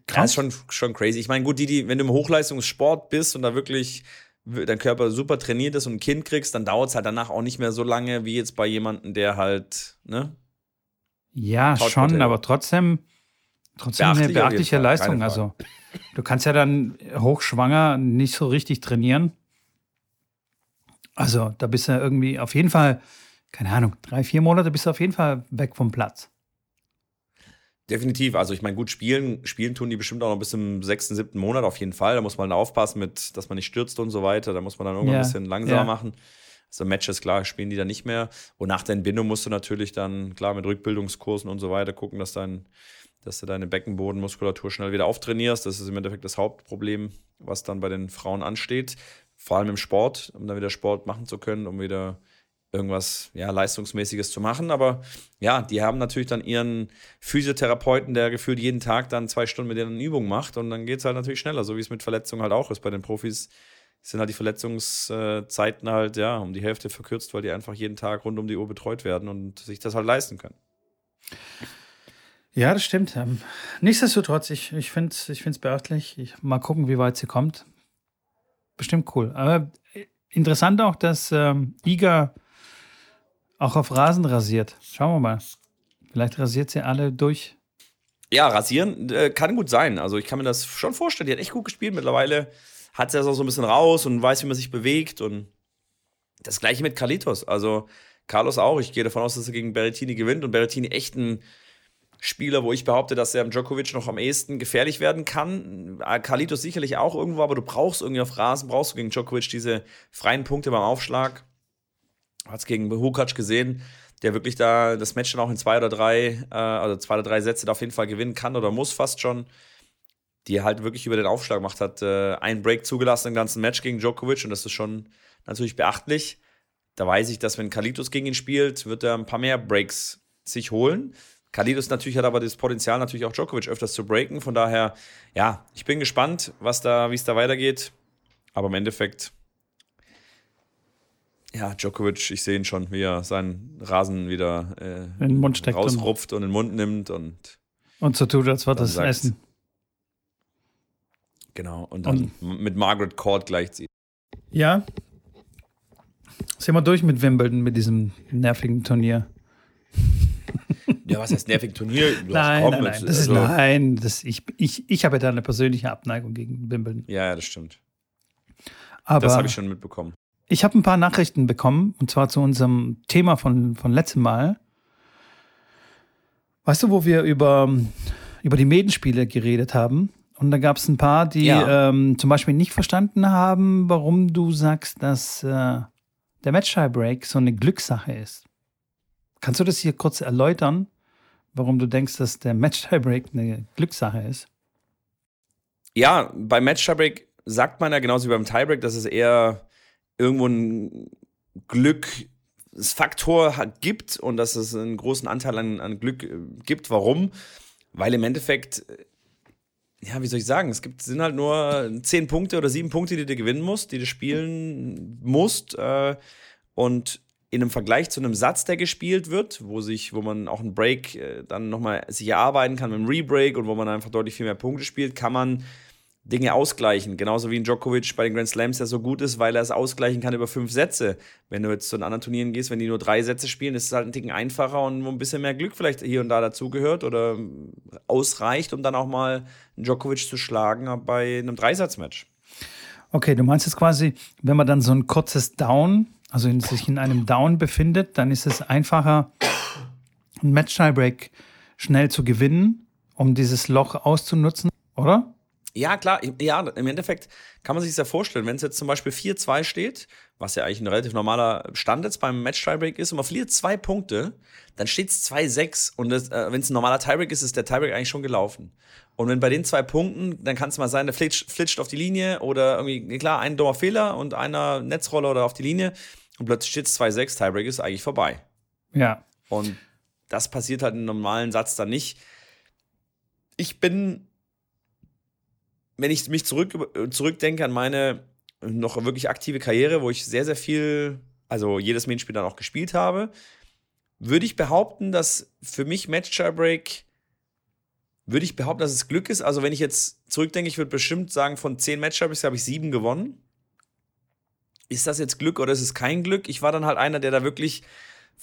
Krass. Das ist schon, schon crazy. Ich meine, gut, die, die, wenn du im Hochleistungssport bist und da wirklich dein Körper super trainiert ist und ein Kind kriegst, dann dauert es halt danach auch nicht mehr so lange wie jetzt bei jemandem, der halt, ne? Ja, schon, aber trotzdem, trotzdem Beachtlich eine beachtliche Leistung. Also, du kannst ja dann hochschwanger nicht so richtig trainieren. Also, da bist du irgendwie auf jeden Fall, keine Ahnung, drei, vier Monate bist du auf jeden Fall weg vom Platz. Definitiv. Also ich meine, gut, spielen, spielen tun die bestimmt auch noch bis im sechsten, siebten Monat auf jeden Fall. Da muss man aufpassen, mit, dass man nicht stürzt und so weiter. Da muss man dann irgendwann ja. ein bisschen langsamer ja. machen. Also Matches, klar, spielen die dann nicht mehr. Und nach der Entbindung musst du natürlich dann, klar, mit Rückbildungskursen und so weiter gucken, dass, dein, dass du deine Beckenbodenmuskulatur schnell wieder auftrainierst. Das ist im Endeffekt das Hauptproblem, was dann bei den Frauen ansteht. Vor allem im Sport, um dann wieder Sport machen zu können, um wieder irgendwas ja, Leistungsmäßiges zu machen. Aber ja, die haben natürlich dann ihren Physiotherapeuten, der gefühlt jeden Tag dann zwei Stunden mit denen Übungen macht und dann geht es halt natürlich schneller, so wie es mit Verletzungen halt auch ist. Bei den Profis sind halt die Verletzungszeiten halt ja um die Hälfte verkürzt, weil die einfach jeden Tag rund um die Uhr betreut werden und sich das halt leisten können. Ja, das stimmt. Ähm, nichtsdestotrotz, ich, ich finde es ich beachtlich. Ich, mal gucken, wie weit sie kommt. Bestimmt cool. Aber äh, interessant auch, dass ähm, Iga auch auf Rasen rasiert. Schauen wir mal. Vielleicht rasiert sie alle durch. Ja, rasieren äh, kann gut sein. Also ich kann mir das schon vorstellen. Die hat echt gut gespielt. Mittlerweile hat sie das auch so ein bisschen raus und weiß, wie man sich bewegt. Und das gleiche mit Carlitos. Also Carlos auch. Ich gehe davon aus, dass er gegen Berrettini gewinnt und Berrettini echt ein Spieler, wo ich behaupte, dass er am Djokovic noch am ehesten gefährlich werden kann. Äh, Carlitos sicherlich auch irgendwo, aber du brauchst irgendwie auf Rasen, brauchst du gegen Djokovic diese freien Punkte beim Aufschlag hat es gegen Hukac gesehen, der wirklich da das Match dann auch in zwei oder drei, äh, also zwei oder drei Sätze auf jeden Fall gewinnen kann oder muss fast schon. Die halt wirklich über den Aufschlag gemacht hat, äh, einen Break zugelassen im ganzen Match gegen Djokovic und das ist schon natürlich beachtlich. Da weiß ich, dass wenn Kalitos gegen ihn spielt, wird er ein paar mehr Breaks sich holen. Kalitos natürlich hat aber das Potenzial, natürlich auch Djokovic öfters zu breaken. Von daher, ja, ich bin gespannt, was da, wie es da weitergeht. Aber im Endeffekt ja, Djokovic, ich sehe ihn schon, wie er seinen Rasen wieder äh, in den Mund steckt rausrupft und, und, in den Mund nimmt und und so tut, als würde es essen. Genau, und dann und, mit Margaret Court gleichzieht. Ja. Sind wir durch mit Wimbledon, mit diesem nervigen Turnier. Ja, was heißt nervigen Turnier? nein, nein, nein, das also ist, nein, das, ich, ich, ich habe ja da eine persönliche Abneigung gegen Wimbledon. Ja, ja, das stimmt. Aber das habe ich schon mitbekommen. Ich habe ein paar Nachrichten bekommen, und zwar zu unserem Thema von, von letztem Mal. Weißt du, wo wir über, über die Medenspiele geredet haben? Und da gab es ein paar, die ja. ähm, zum Beispiel nicht verstanden haben, warum du sagst, dass äh, der Match-Tie-Break so eine Glückssache ist. Kannst du das hier kurz erläutern, warum du denkst, dass der Match-Tiebreak eine Glückssache ist? Ja, beim Match-Tiebreak sagt man ja genauso wie beim Tiebreak, dass es eher irgendwo ein Glücksfaktor gibt und dass es einen großen Anteil an, an Glück äh, gibt. Warum? Weil im Endeffekt äh, ja, wie soll ich sagen, es gibt, sind halt nur zehn Punkte oder sieben Punkte, die du gewinnen musst, die du spielen musst. Äh, und in einem Vergleich zu einem Satz, der gespielt wird, wo sich, wo man auch einen Break äh, dann nochmal sich erarbeiten kann mit einem Rebreak und wo man einfach deutlich viel mehr Punkte spielt, kann man Dinge ausgleichen. Genauso wie ein Djokovic bei den Grand Slams, der so gut ist, weil er es ausgleichen kann über fünf Sätze. Wenn du jetzt zu den anderen Turnieren gehst, wenn die nur drei Sätze spielen, ist es halt ein Ticken einfacher und wo ein bisschen mehr Glück vielleicht hier und da dazugehört oder ausreicht, um dann auch mal einen Djokovic zu schlagen bei einem Dreisatzmatch. Okay, du meinst jetzt quasi, wenn man dann so ein kurzes Down, also in, sich in einem Down befindet, dann ist es einfacher, ein Match-Tiebreak schnell zu gewinnen, um dieses Loch auszunutzen, oder? Ja, klar, ja, im Endeffekt kann man sich das ja vorstellen, wenn es jetzt zum Beispiel 4-2 steht, was ja eigentlich ein relativ normaler Stand jetzt beim Match-Tiebreak ist, und man verliert zwei Punkte, dann steht es 2-6 und äh, wenn es ein normaler Tiebreak ist, ist der Tiebreak eigentlich schon gelaufen. Und wenn bei den zwei Punkten, dann kann es mal sein, der flitscht, flitscht auf die Linie oder irgendwie, klar, ein dummer Fehler und einer Netzroller oder auf die Linie und plötzlich steht es 2-6, Tiebreak ist eigentlich vorbei. Ja. Und das passiert halt im normalen Satz dann nicht. Ich bin wenn ich mich zurück, zurückdenke an meine noch wirklich aktive Karriere, wo ich sehr, sehr viel, also jedes Main-Spiel dann auch gespielt habe, würde ich behaupten, dass für mich Match Break würde ich behaupten, dass es Glück ist. Also wenn ich jetzt zurückdenke, ich würde bestimmt sagen, von zehn Match habe ich sieben gewonnen. Ist das jetzt Glück oder ist es kein Glück? Ich war dann halt einer, der da wirklich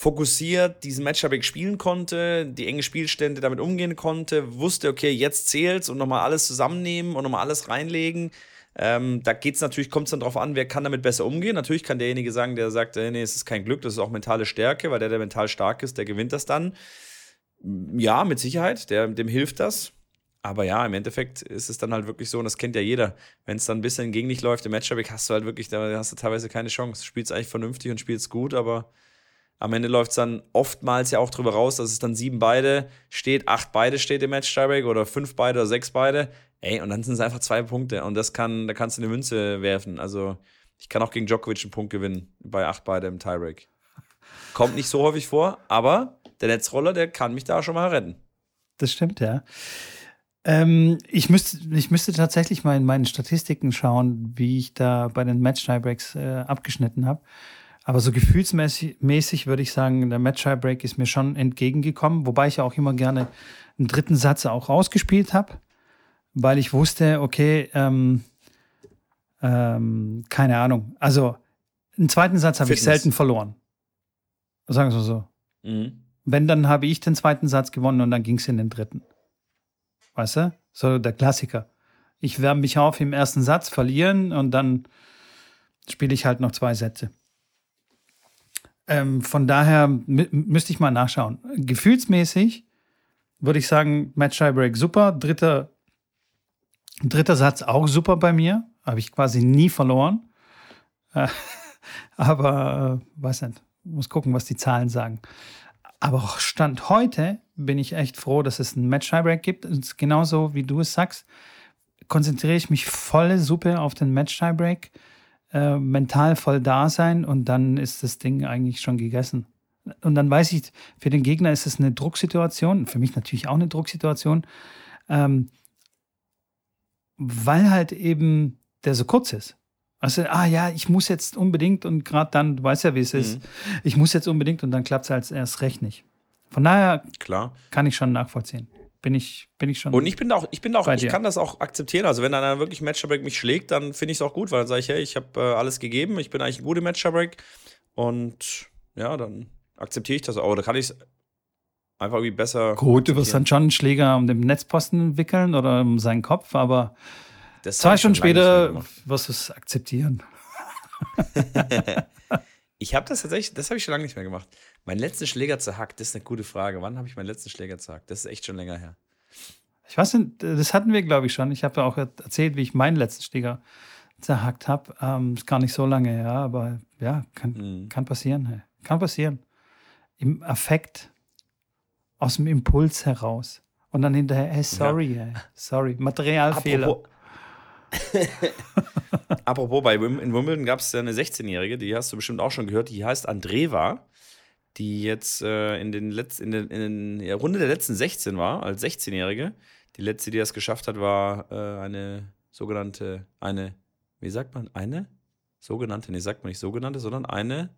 fokussiert diesen Matchup spielen konnte, die enge Spielstände damit umgehen konnte, wusste, okay, jetzt zählt's und nochmal alles zusammennehmen und nochmal alles reinlegen. Ähm, da geht's natürlich, kommt es dann drauf an, wer kann damit besser umgehen. Natürlich kann derjenige sagen, der sagt, äh, nee, es ist kein Glück, das ist auch mentale Stärke, weil der, der mental stark ist, der gewinnt das dann. Ja, mit Sicherheit, der, dem hilft das. Aber ja, im Endeffekt ist es dann halt wirklich so, und das kennt ja jeder, wenn es dann ein bisschen gegen dich läuft im Matchup, hast du halt wirklich, da hast du teilweise keine Chance. Spielst eigentlich vernünftig und spielst gut, aber am Ende läuft es dann oftmals ja auch drüber raus, dass es dann sieben beide steht, acht beide steht im Match Tiebreak oder fünf beide oder sechs beide. Ey, und dann sind es einfach zwei Punkte und das kann, da kannst du eine Münze werfen. Also ich kann auch gegen Djokovic einen Punkt gewinnen bei acht beide im Tiebreak. Kommt nicht so häufig vor, aber der Netzroller, der kann mich da schon mal retten. Das stimmt, ja. Ähm, ich, müsste, ich müsste tatsächlich mal in meinen Statistiken schauen, wie ich da bei den Match-Tiebreaks äh, abgeschnitten habe. Aber so gefühlsmäßig würde ich sagen, der Match Break ist mir schon entgegengekommen, wobei ich ja auch immer gerne einen dritten Satz auch rausgespielt habe, weil ich wusste, okay, ähm, ähm, keine Ahnung. Also einen zweiten Satz habe ich selten verloren. Sagen wir so. Mhm. Wenn, dann habe ich den zweiten Satz gewonnen und dann ging es in den dritten. Weißt du? So der Klassiker. Ich wärme mich auf im ersten Satz, verlieren und dann spiele ich halt noch zwei Sätze. Ähm, von daher müsste ich mal nachschauen. Gefühlsmäßig würde ich sagen, Match Tiebreak super. Dritter, dritter Satz auch super bei mir. Habe ich quasi nie verloren. Äh, aber äh, weiß nicht. Muss gucken, was die Zahlen sagen. Aber Stand heute bin ich echt froh, dass es ein Match Tiebreak gibt. Und genauso wie du es sagst, konzentriere ich mich volle Suppe auf den Match Tiebreak äh, mental voll da sein und dann ist das Ding eigentlich schon gegessen. Und dann weiß ich, für den Gegner ist es eine Drucksituation, für mich natürlich auch eine Drucksituation, ähm, weil halt eben der so kurz ist. Also, ah ja, ich muss jetzt unbedingt und gerade dann, du weißt ja, wie es mhm. ist, ich muss jetzt unbedingt und dann klappt es halt erst recht nicht. Von daher Klar. kann ich schon nachvollziehen bin ich, bin ich schon. Und ich bin auch, ich bin auch, ich kann das auch akzeptieren. Also wenn dann wirklich Matchup mich schlägt, dann finde ich es auch gut, weil dann sage ich, hey, ich habe äh, alles gegeben, ich bin eigentlich ein guter Matchup und ja, dann akzeptiere ich das auch. Da kann ich es einfach irgendwie besser. Gut, du wirst dann schon einen Schläger um den Netzposten wickeln oder um seinen Kopf, aber das zwei Stunden später wirst du es akzeptieren. ich habe das tatsächlich, das habe ich schon lange nicht mehr gemacht. Mein letzten Schläger zerhackt, das ist eine gute Frage. Wann habe ich meinen letzten Schläger zerhackt? Das ist echt schon länger her. Ich weiß nicht, das hatten wir, glaube ich, schon. Ich habe ja auch erzählt, wie ich meinen letzten Schläger zerhackt habe. Ähm, ist gar nicht so lange her, aber ja, kann, mhm. kann passieren. Hey. Kann passieren. Im Affekt aus dem Impuls heraus. Und dann hinterher, hey, sorry, ja. ey, sorry, Materialfehler. Apropos, Apropos, bei Wim in Wimbledon gab es ja eine 16-Jährige, die hast du bestimmt auch schon gehört, die heißt Andreva, die jetzt äh, in, den Letz-, in, den, in der Runde der letzten 16 war, als 16-Jährige. Die letzte, die das geschafft hat, war äh, eine sogenannte, eine, wie sagt man, eine? Sogenannte, nee, sagt man nicht sogenannte, sondern eine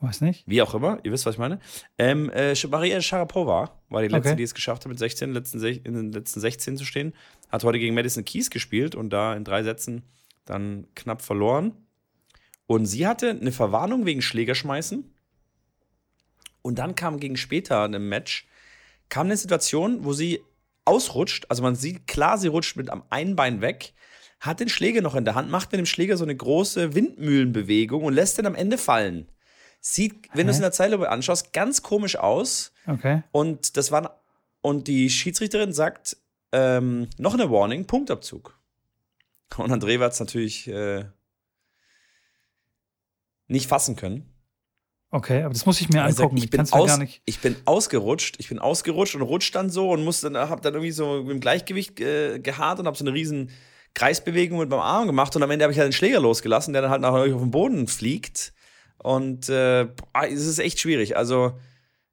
Weiß nicht. wie auch immer, ihr wisst, was ich meine. Ähm, äh, Maria Sharapova war die letzte, Okay. die es geschafft hat, mit 16 letzten, in den letzten 16 zu stehen. Hat heute gegen Madison Keys gespielt und da in drei Sätzen dann knapp verloren. Und sie hatte eine Verwarnung wegen Schlägerschmeißen. Und dann kam gegen später in einem Match, kam eine Situation, wo sie ausrutscht. Also man sieht klar, sie rutscht mit am einen Bein weg, hat den Schläger noch in der Hand, macht mit dem Schläger so eine große Windmühlenbewegung und lässt den am Ende fallen. Sieht, wenn du es in der Zeitlupe anschaust, ganz komisch aus. Okay. Und das war und die Schiedsrichterin sagt ähm, noch eine Warning, Punktabzug. Und André hat es natürlich äh, nicht fassen können. Okay, aber das muss ich mir sagt, angucken. ich, Ich bin mir aus, gar nicht. ich bin ausgerutscht, ich bin ausgerutscht und rutscht dann so und musste dann, hab dann irgendwie so im Gleichgewicht äh, geharrt und habe so eine riesen Kreisbewegung mit meinem Arm gemacht und am Ende habe ich halt den Schläger losgelassen, der dann halt nachher auf den Boden fliegt und äh, es ist echt schwierig. Also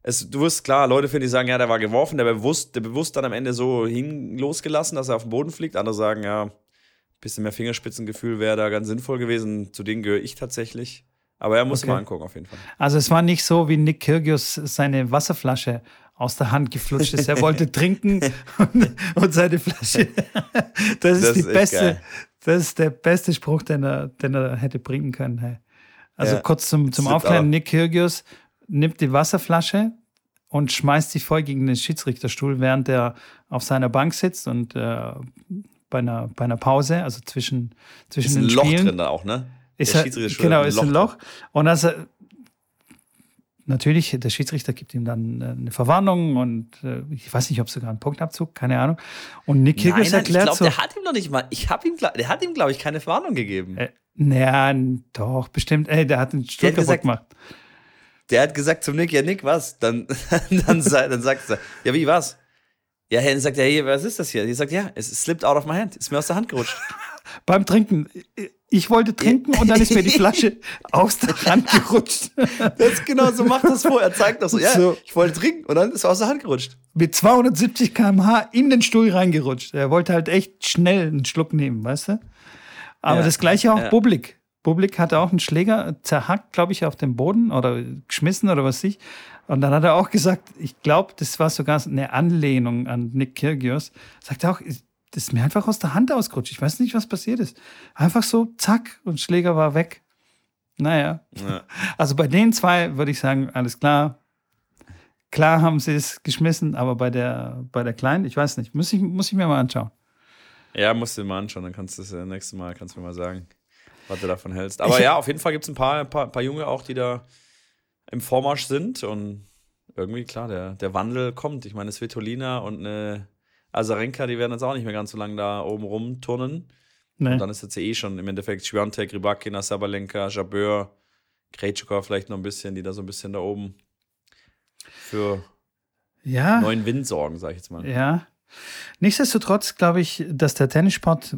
es, du wirst klar, Leute finden, die sagen, ja, der war geworfen, der bewusst, der bewusst dann am Ende so hin losgelassen, dass er auf den Boden fliegt. Andere sagen, ja, bisschen mehr Fingerspitzengefühl wäre da ganz sinnvoll gewesen. Zu denen gehöre ich tatsächlich. Aber er muss Okay. mal angucken, auf jeden Fall. Also es war nicht so, wie Nick Kyrgios seine Wasserflasche aus der Hand geflutscht ist. Er wollte trinken und, und seine Flasche. Das ist Das die ist beste. geil. Das ist der beste Spruch, den er, den er hätte bringen können. Hey. Also Ja. kurz zum, zum Aufklären. Nick Kyrgios nimmt die Wasserflasche und schmeißt sie voll gegen den Schiedsrichterstuhl, während er auf seiner Bank sitzt und äh, bei, einer, bei einer Pause, also zwischen, zwischen Ist ein den Loch Spielen. drin da auch, ne? Ist Der er, Schiedsrichter genau, ist ein Loch. Und also, natürlich, der Schiedsrichter gibt ihm dann äh, eine Verwarnung und äh, ich weiß nicht, ob sogar einen Punktabzug, keine Ahnung. Und Nick Kyrgios nein, ich erklärt glaube, so, der hat ihm noch nicht mal, ich habe ihm, der hat ihm, glaube ich, keine Verwarnung gegeben. äh, naja, doch, bestimmt, ey, der hat den Stuhl kaputt gesagt- gemacht. Der hat gesagt zum Nick, ja Nick, was? Dann, dann, dann sagt er, ja wie, was? Ja, dann sagt er, hey, was ist das hier? Die sagt, ja, es slipped out of my hand, ist mir aus der Hand gerutscht. Beim Trinken, ich wollte trinken und dann ist mir die Flasche aus der Hand gerutscht. Das ist genau so, macht das vor. Er zeigt doch so, ja, So. ich wollte trinken und dann ist er aus der Hand gerutscht. Mit 270 km/h in den Stuhl reingerutscht. Er wollte halt echt schnell einen Schluck nehmen, weißt du? Aber Ja, das gleiche auch ja. Bublik. Bublik hatte auch einen Schläger zerhackt, glaube ich, auf den Boden oder geschmissen oder was ich. Und dann hat er auch gesagt, ich glaube, das war sogar eine Anlehnung an Nick Kyrgios. Sagt er auch, das ist mir einfach aus der Hand ausgerutscht. Ich weiß nicht, was passiert ist. Einfach so, zack, und Schläger war weg. Naja. Ja. Also bei den zwei würde ich sagen, alles klar. Klar haben sie es geschmissen, aber bei der, bei der Kleinen, ich weiß nicht, muss ich, muss ich mir mal anschauen. Ja, musst du dir mal anschauen, dann kannst du das äh, nächste Mal, kannst du mir mal sagen, was du davon hältst. Aber Ich- ja, auf jeden Fall gibt es ein paar, paar, paar Junge auch, die da im Vormarsch sind und irgendwie, klar, der, der Wandel kommt. Ich meine, Svitolina und eine Azarenka, die werden jetzt auch nicht mehr ganz so lange da oben rumturnen. Nee. Und dann ist jetzt eh schon im Endeffekt Schwiontek, Rybakina, Sabalenka, Jabeur, Krejcikov vielleicht noch ein bisschen, die da so ein bisschen da oben für Ja, neuen Wind sorgen, sag ich jetzt mal. ja. Nichtsdestotrotz glaube ich, dass der Tennissport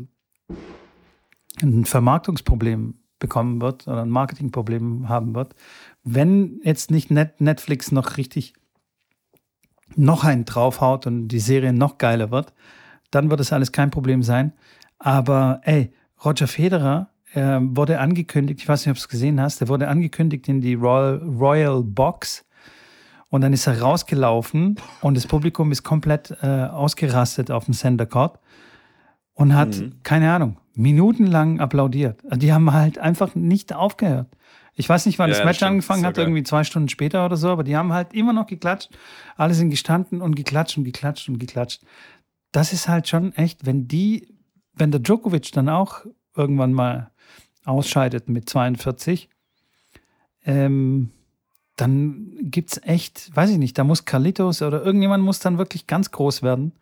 ein Vermarktungsproblem bekommen wird oder ein Marketingproblem haben wird, wenn jetzt nicht Net Netflix noch richtig noch einen draufhaut und die Serie noch geiler wird, dann wird es alles kein Problem sein. Aber ey, Roger Federer äh, wurde angekündigt, ich weiß nicht, ob du es gesehen hast, der wurde angekündigt in die Royal, Royal Box und dann ist er rausgelaufen und das Publikum ist komplett äh, ausgerastet auf dem Center Court und hat, Mhm. keine Ahnung, minutenlang applaudiert. Also die haben halt einfach nicht aufgehört. Ich weiß nicht, wann Ja, das Match stimmt. angefangen hat, irgendwie zwei Stunden später oder so, aber die haben halt immer noch geklatscht. Alle sind gestanden und geklatscht und geklatscht und geklatscht. Das ist halt schon echt, wenn die, wenn der Djokovic dann auch irgendwann mal ausscheidet mit 42, ähm, dann gibt's echt, weiß ich nicht, da muss Carlitos oder irgendjemand muss dann wirklich ganz groß werden,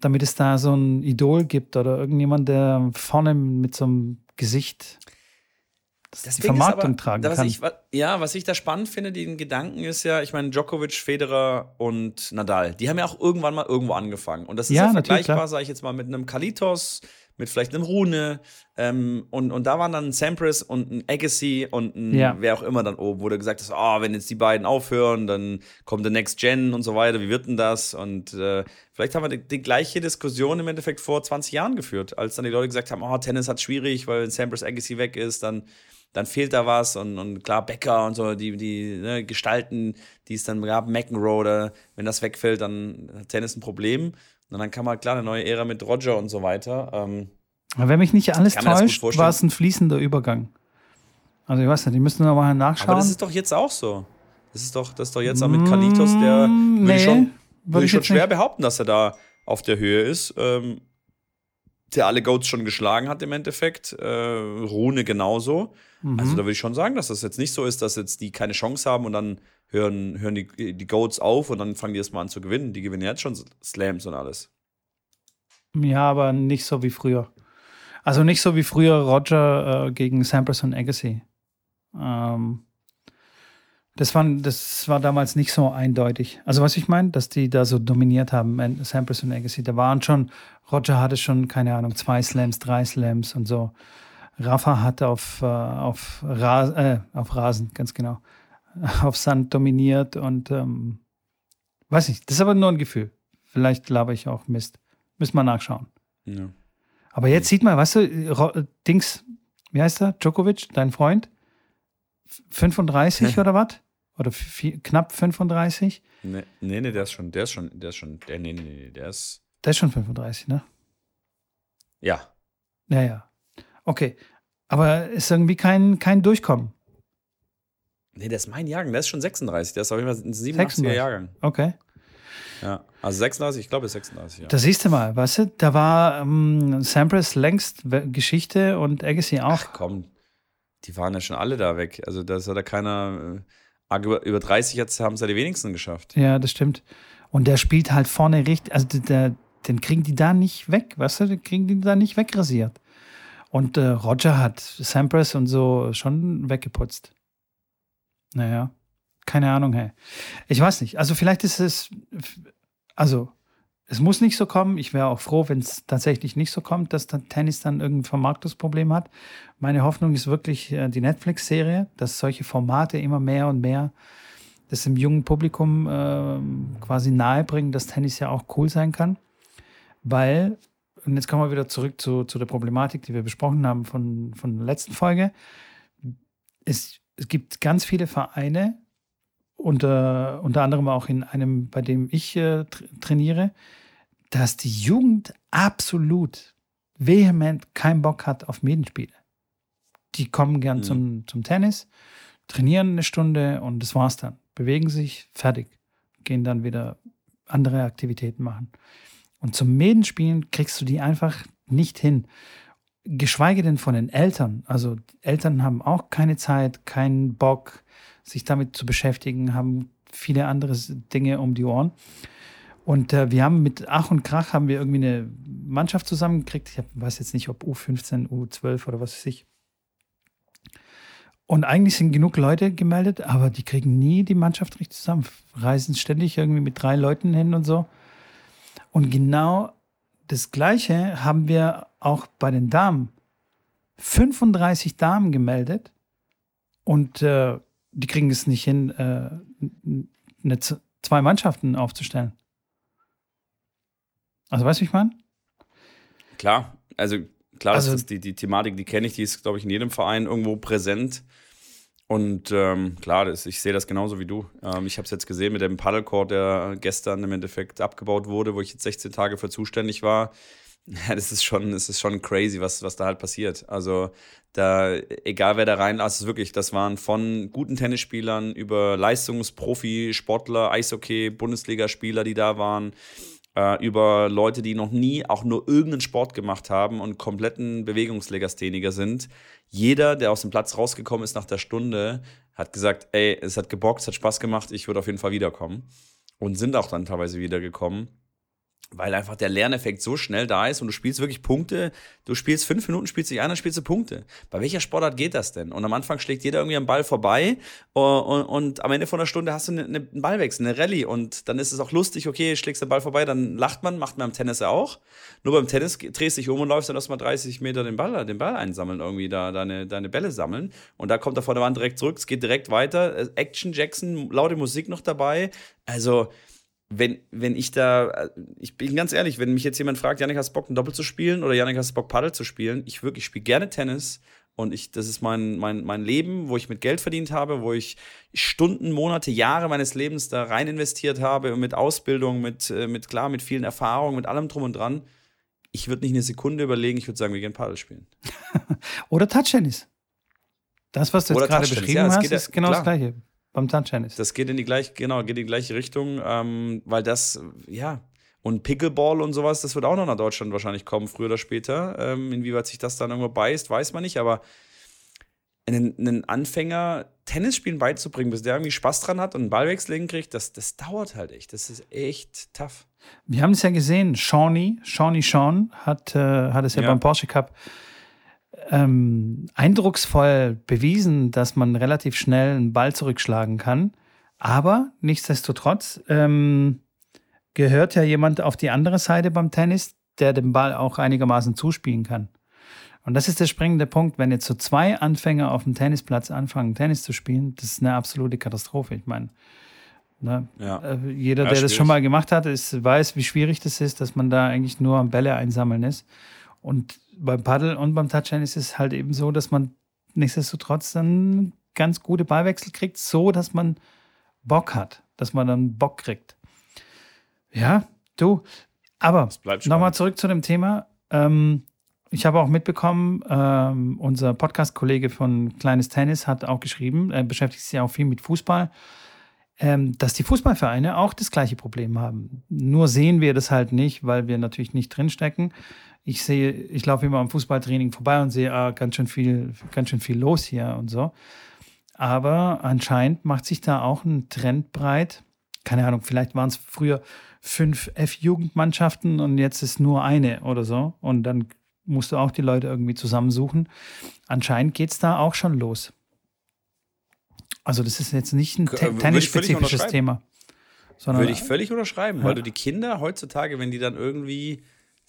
damit es da so ein Idol gibt oder irgendjemand, der vorne mit so einem Gesicht das die Vermarktung aber, tragen kann. Ich, ja, was ich da spannend finde, den Gedanken ist ja, ich meine, Djokovic, Federer und Nadal, die haben ja auch irgendwann mal irgendwo angefangen. Und das ist ja, ja vergleichbar, sage ich jetzt mal, mit einem Kalitos, mit vielleicht einem Rune. Ähm, und, und da waren dann ein Sampras und ein Agassi und ein ja. wer auch immer dann oben, wo du gesagt hast, oh, wenn jetzt die beiden aufhören, dann kommt der Next Gen und so weiter, wie wird denn das? Und äh, vielleicht haben wir die, die, gleiche Diskussion im Endeffekt vor 20 Jahren geführt, als dann die Leute gesagt haben, oh, Tennis hat schwierig, weil Sampras Agassi weg ist, dann dann fehlt da was und, und klar, Becker und so, die, die ne, Gestalten, die es dann gab, McEnroe, wenn das wegfällt, dann hat Tennis ein Problem. Und dann kam halt klar eine neue Ära mit Roger und so weiter. Ähm, Aber wenn mich nicht alles täuscht, war es ein fließender Übergang. Also ich weiß nicht, die müssen noch mal nachschauen. Aber das ist doch jetzt auch so. Das ist doch, das ist doch jetzt auch mit Kalitos, der mm, würde nee, ich schon, würd ich schon schwer nicht. behaupten, dass er da auf der Höhe ist. Ähm, der alle Goats schon geschlagen hat im Endeffekt. Äh, Rune genauso. Mhm. Also da würde ich schon sagen, dass das jetzt nicht so ist, dass jetzt die keine Chance haben und dann hören, hören die, die Goats auf und dann fangen die erstmal an zu gewinnen. Die gewinnen jetzt schon Slams und alles. Ja, aber nicht so wie früher. Also nicht so wie früher Roger äh, gegen Sampras und Agassi. Ähm, das, war, das war damals nicht so eindeutig. Also was ich meine, dass die da so dominiert haben, Sampras und Agassi. Da waren schon, Roger hatte schon, keine Ahnung, zwei Slams, drei Slams und so. Rafa hat auf, äh, auf, Ras äh, auf Rasen, ganz genau, auf Sand dominiert und ähm, weiß nicht, das ist aber nur ein Gefühl. Vielleicht laber ich auch Mist. Müssen wir nachschauen. Ja. Aber jetzt sieht man, weißt du, Dings, wie heißt er? Djokovic, dein Freund? 35 oder was? Oder viel, knapp 35? Nee, nee, nee, der ist schon, der ist schon, der ist schon, der, nee, nee, nee, der ist. Der ist schon 35, ne? Ja. Ja, ja. Okay. Aber ist irgendwie kein, kein Durchkommen. Nee, der ist mein Jahrgang, der ist schon 36, der ist auf jeden Fall ein 87er Jahrgang. Okay. Ja, also 36, ich glaube 36, ja. Da siehst du mal, weißt du, da war ähm, Sampras längst Geschichte und Agassi auch. Ach komm, die waren ja schon alle da weg. Also da ist ja da keiner, äh, über 30 jetzt haben es ja die wenigsten geschafft. Ja, das stimmt. Und der spielt halt vorne richtig, also der, den kriegen die da nicht weg, weißt du, den kriegen die da nicht wegrasiert. Und äh, Roger hat Sampras und so schon weggeputzt. Naja, keine Ahnung, hey. Ich weiß nicht. Also vielleicht ist es, also es muss nicht so kommen. Ich wäre auch froh, wenn es tatsächlich nicht so kommt, dass der Tennis dann irgendein Vermarktungsproblem hat. Meine Hoffnung ist wirklich äh, die Netflix-Serie, dass solche Formate immer mehr und mehr das im jungen Publikum äh, quasi nahebringen, dass Tennis ja auch cool sein kann. Weil und jetzt kommen wir wieder zurück zu, zu der Problematik, die wir besprochen haben von, von der letzten Folge. Es, es gibt ganz viele Vereine, unter, unter anderem auch in einem, bei dem ich äh, trainiere, dass die Jugend absolut vehement keinen Bock hat auf Medenspiele. Die kommen gern mhm. zum, zum Tennis, trainieren eine Stunde und das war's dann. Bewegen sich, fertig. Gehen dann wieder andere Aktivitäten machen. Und zum Medenspielen kriegst du die einfach nicht hin. Geschweige denn von den Eltern. Also Eltern haben auch keine Zeit, keinen Bock, sich damit zu beschäftigen, haben viele andere Dinge um die Ohren. Und äh, wir haben mit Ach und Krach haben wir irgendwie eine Mannschaft zusammengekriegt. Ich weiß jetzt nicht, ob U15, U12 oder was weiß ich. Und eigentlich sind genug Leute gemeldet, aber die kriegen nie die Mannschaft richtig zusammen. Reisen ständig irgendwie mit drei Leuten hin und so. Und genau das Gleiche haben wir auch bei den Damen. 35 Damen gemeldet und äh, die kriegen es nicht hin, äh, eine, zwei Mannschaften aufzustellen. Also weißt du, wie ich meine? Klar, also klar, also, das ist die, die Thematik, die kenne ich, die ist, glaube ich, in jedem Verein irgendwo präsent. Und ähm, klar, das, ich sehe das genauso wie du. Ähm, ich habe es jetzt gesehen mit dem Paddlecourt, der gestern im Endeffekt abgebaut wurde, wo ich jetzt 16 Tage für zuständig war. Ja, das ist schon, das ist schon crazy, was, was da halt passiert. Also, da, egal wer da rein, also wirklich, das waren von guten Tennisspielern über Leistungsprofi, Sportler, Eishockey, Bundesligaspieler, die da waren, äh, über Leute, die noch nie auch nur irgendeinen Sport gemacht haben und kompletten Bewegungslegastheniker sind jeder, der aus dem Platz rausgekommen ist nach der Stunde, hat gesagt, ey, es hat gebockt, es hat Spaß gemacht, ich würde auf jeden Fall wiederkommen. Und sind auch dann teilweise wiedergekommen. Weil einfach der Lerneffekt so schnell da ist und du spielst wirklich Punkte. Du spielst fünf Minuten, spielst dich ein, dann spielst du Punkte. Bei welcher Sportart geht das denn? Und am Anfang schlägt jeder irgendwie am Ball vorbei und, und, und am Ende von einer Stunde hast du eine, eine, einen Ballwechsel, eine Rallye und dann ist es auch lustig, okay, schlägst den Ball vorbei, dann lacht man, macht man am Tennis ja auch. Nur beim Tennis drehst dich um und läufst dann erstmal 30 Meter den Ball, den Ball einsammeln, irgendwie da deine, deine Bälle sammeln und da kommt er vor der Wand direkt zurück, es geht direkt weiter. Action Jackson, laute Musik noch dabei. Also, wenn, wenn ich da, ich bin ganz ehrlich, wenn mich jetzt jemand fragt, Janik, hast du Bock, ein Doppel zu spielen oder Janik, hast du Bock, Paddel zu spielen? Ich wirklich, ich spiele gerne Tennis und ich, das ist mein, mein, mein Leben, wo ich mit Geld verdient habe, wo ich Stunden, Monate, Jahre meines Lebens da rein investiert habe, mit Ausbildung, mit, äh, mit klar, mit vielen Erfahrungen, mit allem drum und dran. Ich würde nicht eine Sekunde überlegen, ich würde sagen, wir gehen Paddel spielen. oder Touchtennis. Das, was du jetzt gerade beschrieben ja, hast, ist genau klar. das Gleiche beim Touch-Tennis. Das geht in die gleiche, genau, geht in die gleiche Richtung, ähm, weil das, ja, und Pickleball und sowas, das wird auch noch nach Deutschland wahrscheinlich kommen, früher oder später. Ähm, inwieweit sich das dann irgendwo beißt, weiß man nicht, aber einen, einen Anfänger Tennis spielen beizubringen, bis der irgendwie Spaß dran hat und einen Ballwechsel hinkriegt, das, das dauert halt echt. Das ist echt tough. Wir haben es ja gesehen, Shawnee, Shawnee Sean hat, äh, hat es ja, ja, beim Porsche Cup ähm, eindrucksvoll bewiesen, dass man relativ schnell einen Ball zurückschlagen kann. Aber nichtsdestotrotz ähm, gehört ja jemand auf die andere Seite beim Tennis, der den Ball auch einigermaßen zuspielen kann. Und das ist der springende Punkt. Wenn jetzt so zwei Anfänger auf dem Tennisplatz anfangen, Tennis zu spielen, das ist eine absolute Katastrophe. Ich meine, ne, ja. äh, jeder, der ja, das schon mal gemacht hat, ist, weiß, wie schwierig das ist, dass man da eigentlich nur am Bälle einsammeln ist. Und beim Paddle und beim Touchline ist es halt eben so, dass man nichtsdestotrotz dann ganz gute Ballwechsel kriegt, so dass man Bock hat, dass man dann Bock kriegt. Ja, du, aber nochmal zurück zu dem Thema. Ähm, ich habe auch mitbekommen, ähm, unser Podcast-Kollege von Kleines Tennis hat auch geschrieben, er beschäftigt sich auch viel mit Fußball, ähm, dass die Fußballvereine auch das gleiche Problem haben. Nur sehen wir das halt nicht, weil wir natürlich nicht drinstecken ich sehe, ich laufe immer am Fußballtraining vorbei und sehe, ah, ganz schön viel, ganz schön viel los hier und so. Aber anscheinend macht sich da auch ein Trend breit. Keine Ahnung, vielleicht waren es früher fünf F-Jugendmannschaften und jetzt ist nur eine oder so. Und dann musst du auch die Leute irgendwie zusammensuchen. Anscheinend geht es da auch schon los. Also, das ist jetzt nicht ein äh, tennisspezifisches Thema. Würde ich völlig unterschreiben, ja. weil du die Kinder heutzutage, wenn die dann irgendwie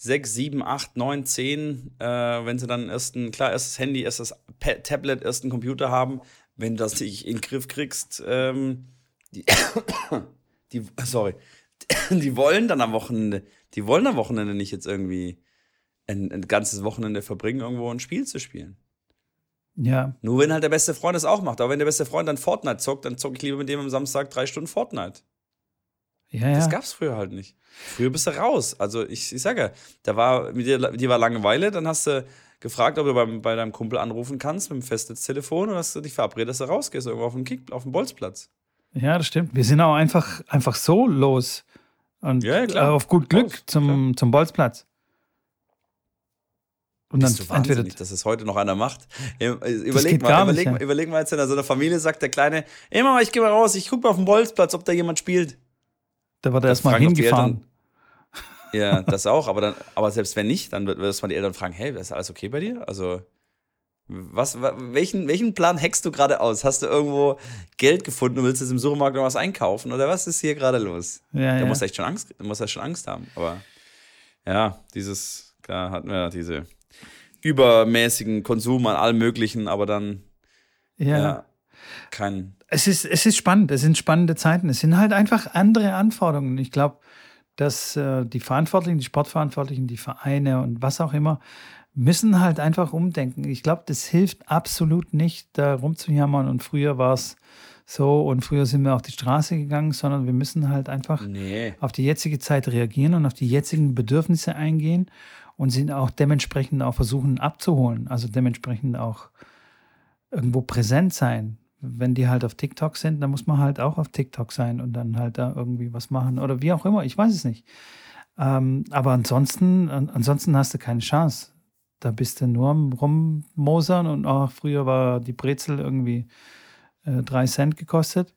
6, 7, 8, 9, 10, äh, wenn sie dann erst ein, klar, erstes Handy, erstes Tablet, ersten Computer haben, wenn du das nicht in den Griff kriegst, ähm, die, die, sorry, die wollen dann am Wochenende, die wollen am Wochenende nicht jetzt irgendwie ein, ein ganzes Wochenende verbringen, irgendwo ein Spiel zu spielen. Ja. Nur wenn halt der beste Freund das auch macht. Aber wenn der beste Freund dann Fortnite zockt, dann zocke ich lieber mit dem am Samstag drei Stunden Fortnite. Ja, ja. Das gab's früher halt nicht. Früher bist du raus. Also ich, ich sage, da war, mit dir, dir war Langeweile, dann hast du gefragt, ob du beim, bei deinem Kumpel anrufen kannst mit dem Festnetztelefon und hast du dich verabredet, dass du rausgehst, irgendwo auf dem Kick, auf dem Bolzplatz. Ja, das stimmt. Wir sind auch einfach, einfach so los. Und ja, ja, äh, auf gut Glück Raus, zum, zum Bolzplatz. Und dann Bist du entweder dass es heute noch einer macht. Überleg mal, überleg, nicht, ja. überleg mal, als in so einer Familie sagt der Kleine, ey Mama, ich gehe mal raus, ich gucke mal auf den Bolzplatz, ob da jemand spielt. Da wird er erstmal hingefahren. ja, das auch, aber dann, aber selbst wenn nicht, dann wird man die Eltern fragen, hey, ist alles okay bei dir? Also, was, welchen, welchen Plan hackst du gerade aus? Hast du irgendwo Geld gefunden und willst jetzt im Supermarkt noch was einkaufen? Oder was ist hier gerade los? Ja, da ja. muss echt schon Angst, muss er schon Angst haben. Aber ja, dieses, da hatten wir diese übermäßigen Konsum an allem möglichen, aber dann ja, ja kein es ist, es ist spannend, es sind spannende Zeiten. Es sind halt einfach andere Anforderungen. Ich glaube, dass äh, die Verantwortlichen, die Sportverantwortlichen, die Vereine und was auch immer, müssen halt einfach umdenken. Ich glaube, das hilft absolut nicht, da rumzujammern und früher war es so und früher sind wir auf die Straße gegangen, sondern wir müssen halt einfach nee. auf die jetzige Zeit reagieren und auf die jetzigen Bedürfnisse eingehen und sind auch dementsprechend auch versuchen abzuholen. Also dementsprechend auch irgendwo präsent sein wenn die halt auf TikTok sind, dann muss man halt auch auf TikTok sein und dann halt da irgendwie was machen oder wie auch immer. Ich weiß es nicht. Ähm, aber ansonsten, an, ansonsten hast du keine Chance. Da bist du nur am Rummosern und auch früher war die Brezel irgendwie äh, drei Cent gekostet.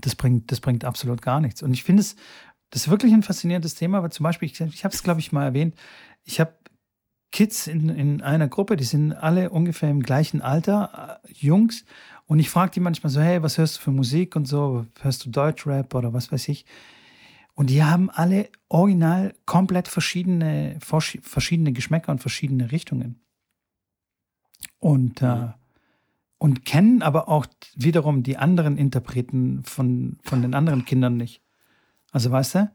Das bringt, das bringt absolut gar nichts. Und ich finde es, Das ist wirklich ein faszinierendes Thema, weil zum Beispiel, ich, ich habe es, glaube ich, mal erwähnt, ich habe Kids in, in einer Gruppe, die sind alle ungefähr im gleichen Alter, äh, Jungs. Und ich frage die manchmal so, hey, was hörst du für Musik und so? Hörst du Deutschrap oder was weiß ich? Und die haben alle original komplett verschiedene, verschiedene Geschmäcker und verschiedene Richtungen. Und, äh, und kennen aber auch wiederum die anderen Interpreten von, von den anderen Kindern nicht. Also weißt du?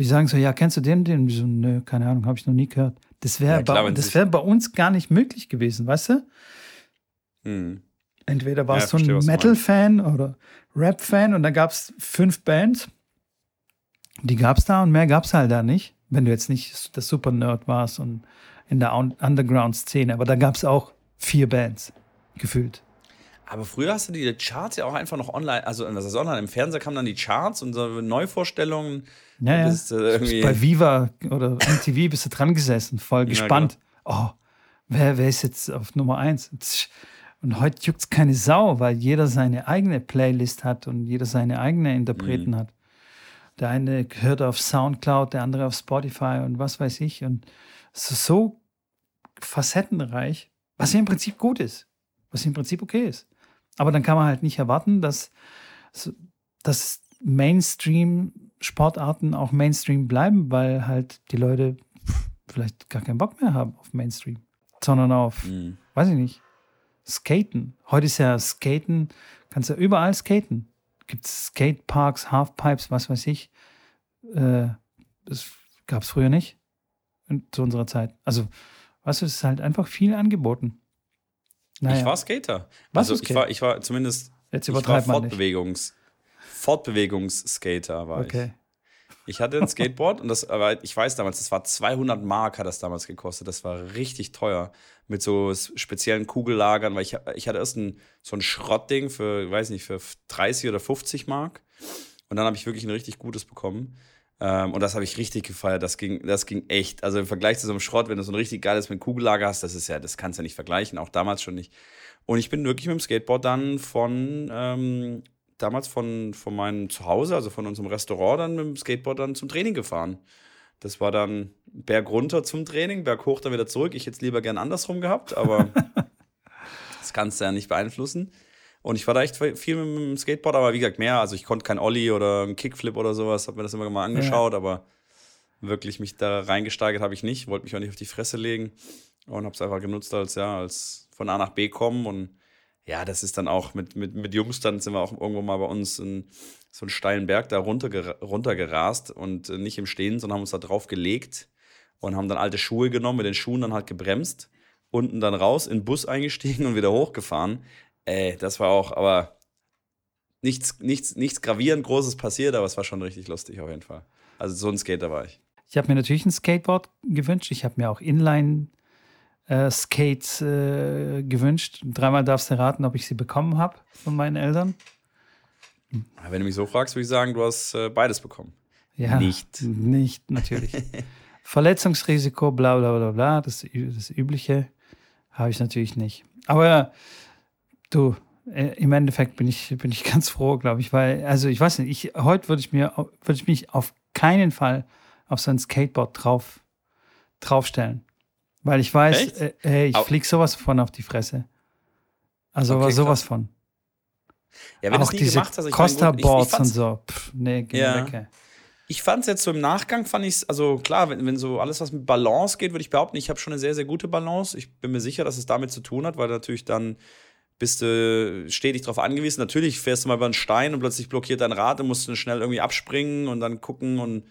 Die sagen so, ja, kennst du den? Den? so, nö, keine Ahnung, habe ich noch nie gehört. Das wäre ja, bei, wär bei uns gar nicht möglich gewesen, weißt du? Hm. Entweder warst ja, du ein Metal-Fan oder Rap-Fan und dann gab es fünf Bands. Die gab es da und mehr gab es halt da nicht. Wenn du jetzt nicht der Super-Nerd warst und in der Underground-Szene. Aber da gab es auch vier Bands, gefühlt. Aber früher hast du die Charts ja auch einfach noch online, also was ist online? Im Fernseher kamen dann die Charts und so Neuvorstellungen. Ja, ja. Bist, äh, Bei Viva oder MTV bist du dran gesessen, voll gespannt. Ja, genau. Oh, wer, wer ist jetzt auf Nummer eins? Und heute juckt es keine Sau, weil jeder seine eigene Playlist hat und jeder seine eigene Interpreten mhm. hat. Der eine hört auf Soundcloud, der andere auf Spotify und was weiß ich. Und es ist so facettenreich, was ja im Prinzip gut ist, was im Prinzip okay ist. Aber dann kann man halt nicht erwarten, dass, dass Mainstream-Sportarten auch Mainstream bleiben, weil halt die Leute vielleicht gar keinen Bock mehr haben auf Mainstream, sondern auf, mhm. weiß ich nicht, Skaten. Heute ist ja Skaten, kannst ja überall skaten. Gibt es Skateparks, Halfpipes, was weiß ich. Äh, das gab es früher nicht in, zu unserer Zeit. Also, weißt du, es ist halt einfach viel angeboten. Naja. Ich war Skater. Was also ich war, ich war zumindest Jetzt ich war Fortbewegungs, Fortbewegungsskater war okay. ich. Ich hatte ein Skateboard und das, aber ich weiß damals, das war 200 Mark hat das damals gekostet. Das war richtig teuer mit so speziellen Kugellagern, weil ich, ich hatte erst ein, so ein Schrottding für, weiß nicht, für 30 oder 50 Mark und dann habe ich wirklich ein richtig gutes bekommen. Ähm, und das habe ich richtig gefeiert. Das ging, das ging echt. Also im Vergleich zu so einem Schrott, wenn du so ein richtig geiles mit Kugellager hast, das ist ja, das kannst du ja nicht vergleichen, auch damals schon nicht. Und ich bin wirklich mit dem Skateboard dann von, ähm, damals von, von meinem Zuhause, also von unserem Restaurant, dann mit dem Skateboard dann zum Training gefahren. Das war dann Berg runter zum Training, Berg hoch dann wieder zurück. Ich hätte es lieber gern andersrum gehabt, aber das kannst du ja nicht beeinflussen. Und ich war da echt viel mit dem Skateboard, aber wie gesagt, mehr. Also ich konnte kein Ollie oder einen Kickflip oder sowas, habe mir das immer mal angeschaut, ja. aber wirklich mich da reingesteigert habe ich nicht, wollte mich auch nicht auf die Fresse legen und habe es einfach genutzt als, ja, als von A nach B kommen und ja, das ist dann auch mit, mit, mit Jungs, dann sind wir auch irgendwo mal bei uns in so einen steilen Berg da runter, runtergerast und nicht im Stehen, sondern haben uns da drauf gelegt und haben dann alte Schuhe genommen, mit den Schuhen dann halt gebremst, unten dann raus, in den Bus eingestiegen und wieder hochgefahren. Ey, das war auch, aber nichts, nichts, nichts gravierend Großes passiert, aber es war schon richtig lustig auf jeden Fall. Also so ein Skater war ich. Ich habe mir natürlich ein Skateboard gewünscht. Ich habe mir auch Inline äh, Skates äh, gewünscht. Dreimal darfst du raten, ob ich sie bekommen habe von meinen Eltern. Wenn du mich so fragst, würde ich sagen, du hast äh, beides bekommen. Ja, nicht. Nicht, natürlich. Verletzungsrisiko, bla bla bla bla, das, das Übliche habe ich natürlich nicht. Aber Du, äh, im Endeffekt bin ich, bin ich ganz froh, glaube ich, weil, also ich weiß nicht, ich, heute würde ich mir, würde ich mich auf keinen Fall auf so ein Skateboard drauf, draufstellen. Weil ich weiß, äh, hey, ich fliege sowas von auf die Fresse. Also okay, sowas krass. von. Ja, wenn auch diese gemacht hast, Costa-Boards und so. Pff, nee, geh ja. weg. Ey. Ich fand es jetzt so im Nachgang, fand ich es, also klar, wenn, wenn so alles, was mit Balance geht, würde ich behaupten, ich habe schon eine sehr, sehr gute Balance. Ich bin mir sicher, dass es damit zu tun hat, weil natürlich dann bist du stetig darauf angewiesen. Natürlich fährst du mal über einen Stein und plötzlich blockiert dein Rad und musst du schnell irgendwie abspringen und dann gucken und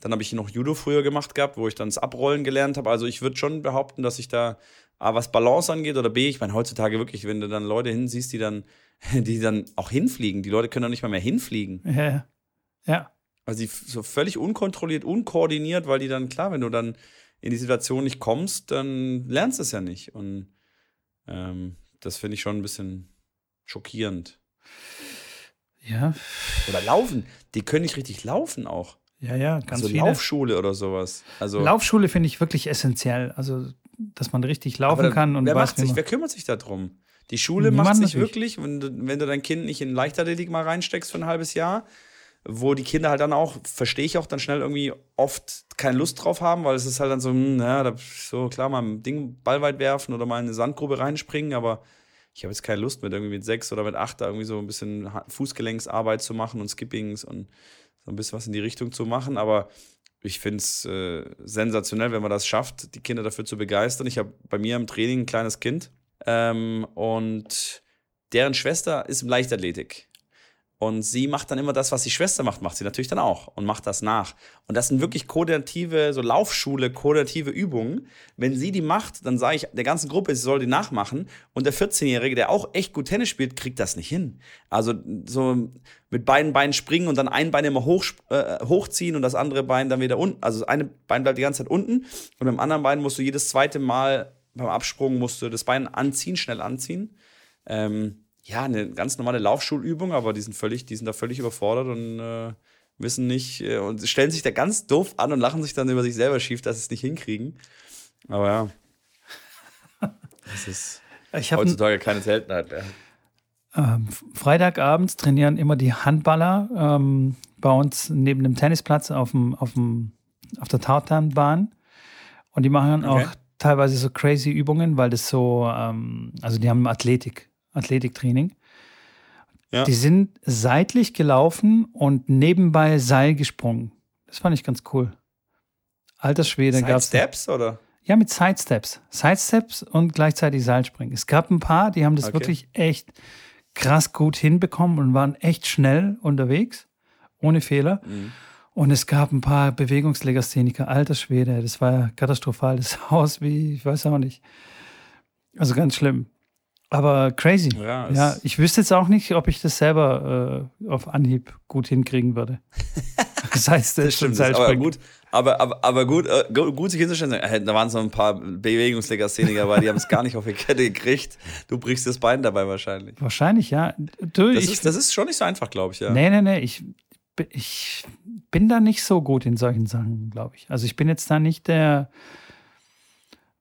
dann habe ich noch Judo früher gemacht gehabt, wo ich dann das Abrollen gelernt habe. Also ich würde schon behaupten, dass ich da A, was Balance angeht oder B, ich meine heutzutage wirklich, wenn du dann Leute hinsiehst, die dann, die dann auch hinfliegen. Die Leute können doch nicht mal mehr hinfliegen. Ja. Ja. Also die so völlig unkontrolliert, unkoordiniert, weil die dann, klar, wenn du dann in die Situation nicht kommst, dann lernst du es ja nicht. Und ähm, das finde ich schon ein bisschen schockierend. Ja. Oder laufen. Die können nicht richtig laufen auch. Ja, ja, ganz also viele. Laufschule oder sowas. Also Laufschule finde ich wirklich essentiell. Also, dass man richtig laufen kann und wer weiß, macht sich, wer kümmert sich darum? Die Schule Niemand macht sich wirklich, wenn du, wenn du dein Kind nicht in Leichtathletik mal reinsteckst für ein halbes Jahr, wo die Kinder halt dann auch, verstehe ich auch dann schnell irgendwie oft keine Lust drauf haben, weil es ist halt dann so, hm, ja, da, so klar, mal ein Ding Ball weit werfen oder mal in eine Sandgrube reinspringen, aber ich habe jetzt keine Lust mit irgendwie mit sechs oder mit acht da irgendwie so ein bisschen Fußgelenksarbeit zu machen und Skippings und so ein bisschen was in die Richtung zu machen, aber ich finde es äh, sensationell, wenn man das schafft, die Kinder dafür zu begeistern. Ich habe bei mir im Training ein kleines Kind ähm, und deren Schwester ist im Leichtathletik. Und sie macht dann immer das, was die Schwester macht, macht sie natürlich dann auch und macht das nach. Und das sind wirklich koordinative, so Laufschule, koordinative Übungen. Wenn sie die macht, dann sage ich der ganzen Gruppe, sie soll die nachmachen. Und der 14-Jährige, der auch echt gut Tennis spielt, kriegt das nicht hin. Also so mit beiden Beinen springen und dann ein Bein immer hoch, äh, hochziehen und das andere Bein dann wieder unten. Also das eine Bein bleibt die ganze Zeit unten und beim anderen Bein musst du jedes zweite Mal beim Absprung musst du das Bein anziehen, schnell anziehen. Ähm, ja, eine ganz normale Laufschulübung, aber die sind völlig, die sind da völlig überfordert und äh, wissen nicht äh, und stellen sich da ganz doof an und lachen sich dann über sich selber schief, dass sie es nicht hinkriegen. Aber ja. Das ist heutzutage keine Seltenheit mehr. Ähm, Freitagabends trainieren immer die Handballer ähm, bei uns neben dem Tennisplatz auf, dem, auf, dem, auf der Tartanbahn. Und die machen okay. auch teilweise so crazy Übungen, weil das so, ähm, also die haben Athletik. Athletiktraining. Ja. Die sind seitlich gelaufen und nebenbei Seil gesprungen. Das fand ich ganz cool. Alter Schwede gab es. Steps oder? Ja, mit Sidesteps. Sidesteps und gleichzeitig Seilspringen. Es gab ein paar, die haben das okay. wirklich echt krass gut hinbekommen und waren echt schnell unterwegs, ohne Fehler. Mhm. Und es gab ein paar Bewegungslegastheniker, alter Schwede, das war katastrophal. Das Haus wie, ich weiß auch nicht. Also ganz schlimm. Aber crazy. Ja, ja, ich wüsste jetzt auch nicht, ob ich das selber äh, auf Anhieb gut hinkriegen würde. das heißt, das stimmt. Das aber gut, aber, aber, aber gut, äh, gut sich hinzustellen. Äh, da waren so ein paar Bewegungslegastheniker dabei, die haben es gar nicht auf die Kette gekriegt. Du brichst das Bein dabei wahrscheinlich. Wahrscheinlich, ja. Du, das, ich, ist, das ist schon nicht so einfach, glaube ich, ja. Nee, nee, nee. Ich, ich bin da nicht so gut in solchen Sachen, glaube ich. Also ich bin jetzt da nicht der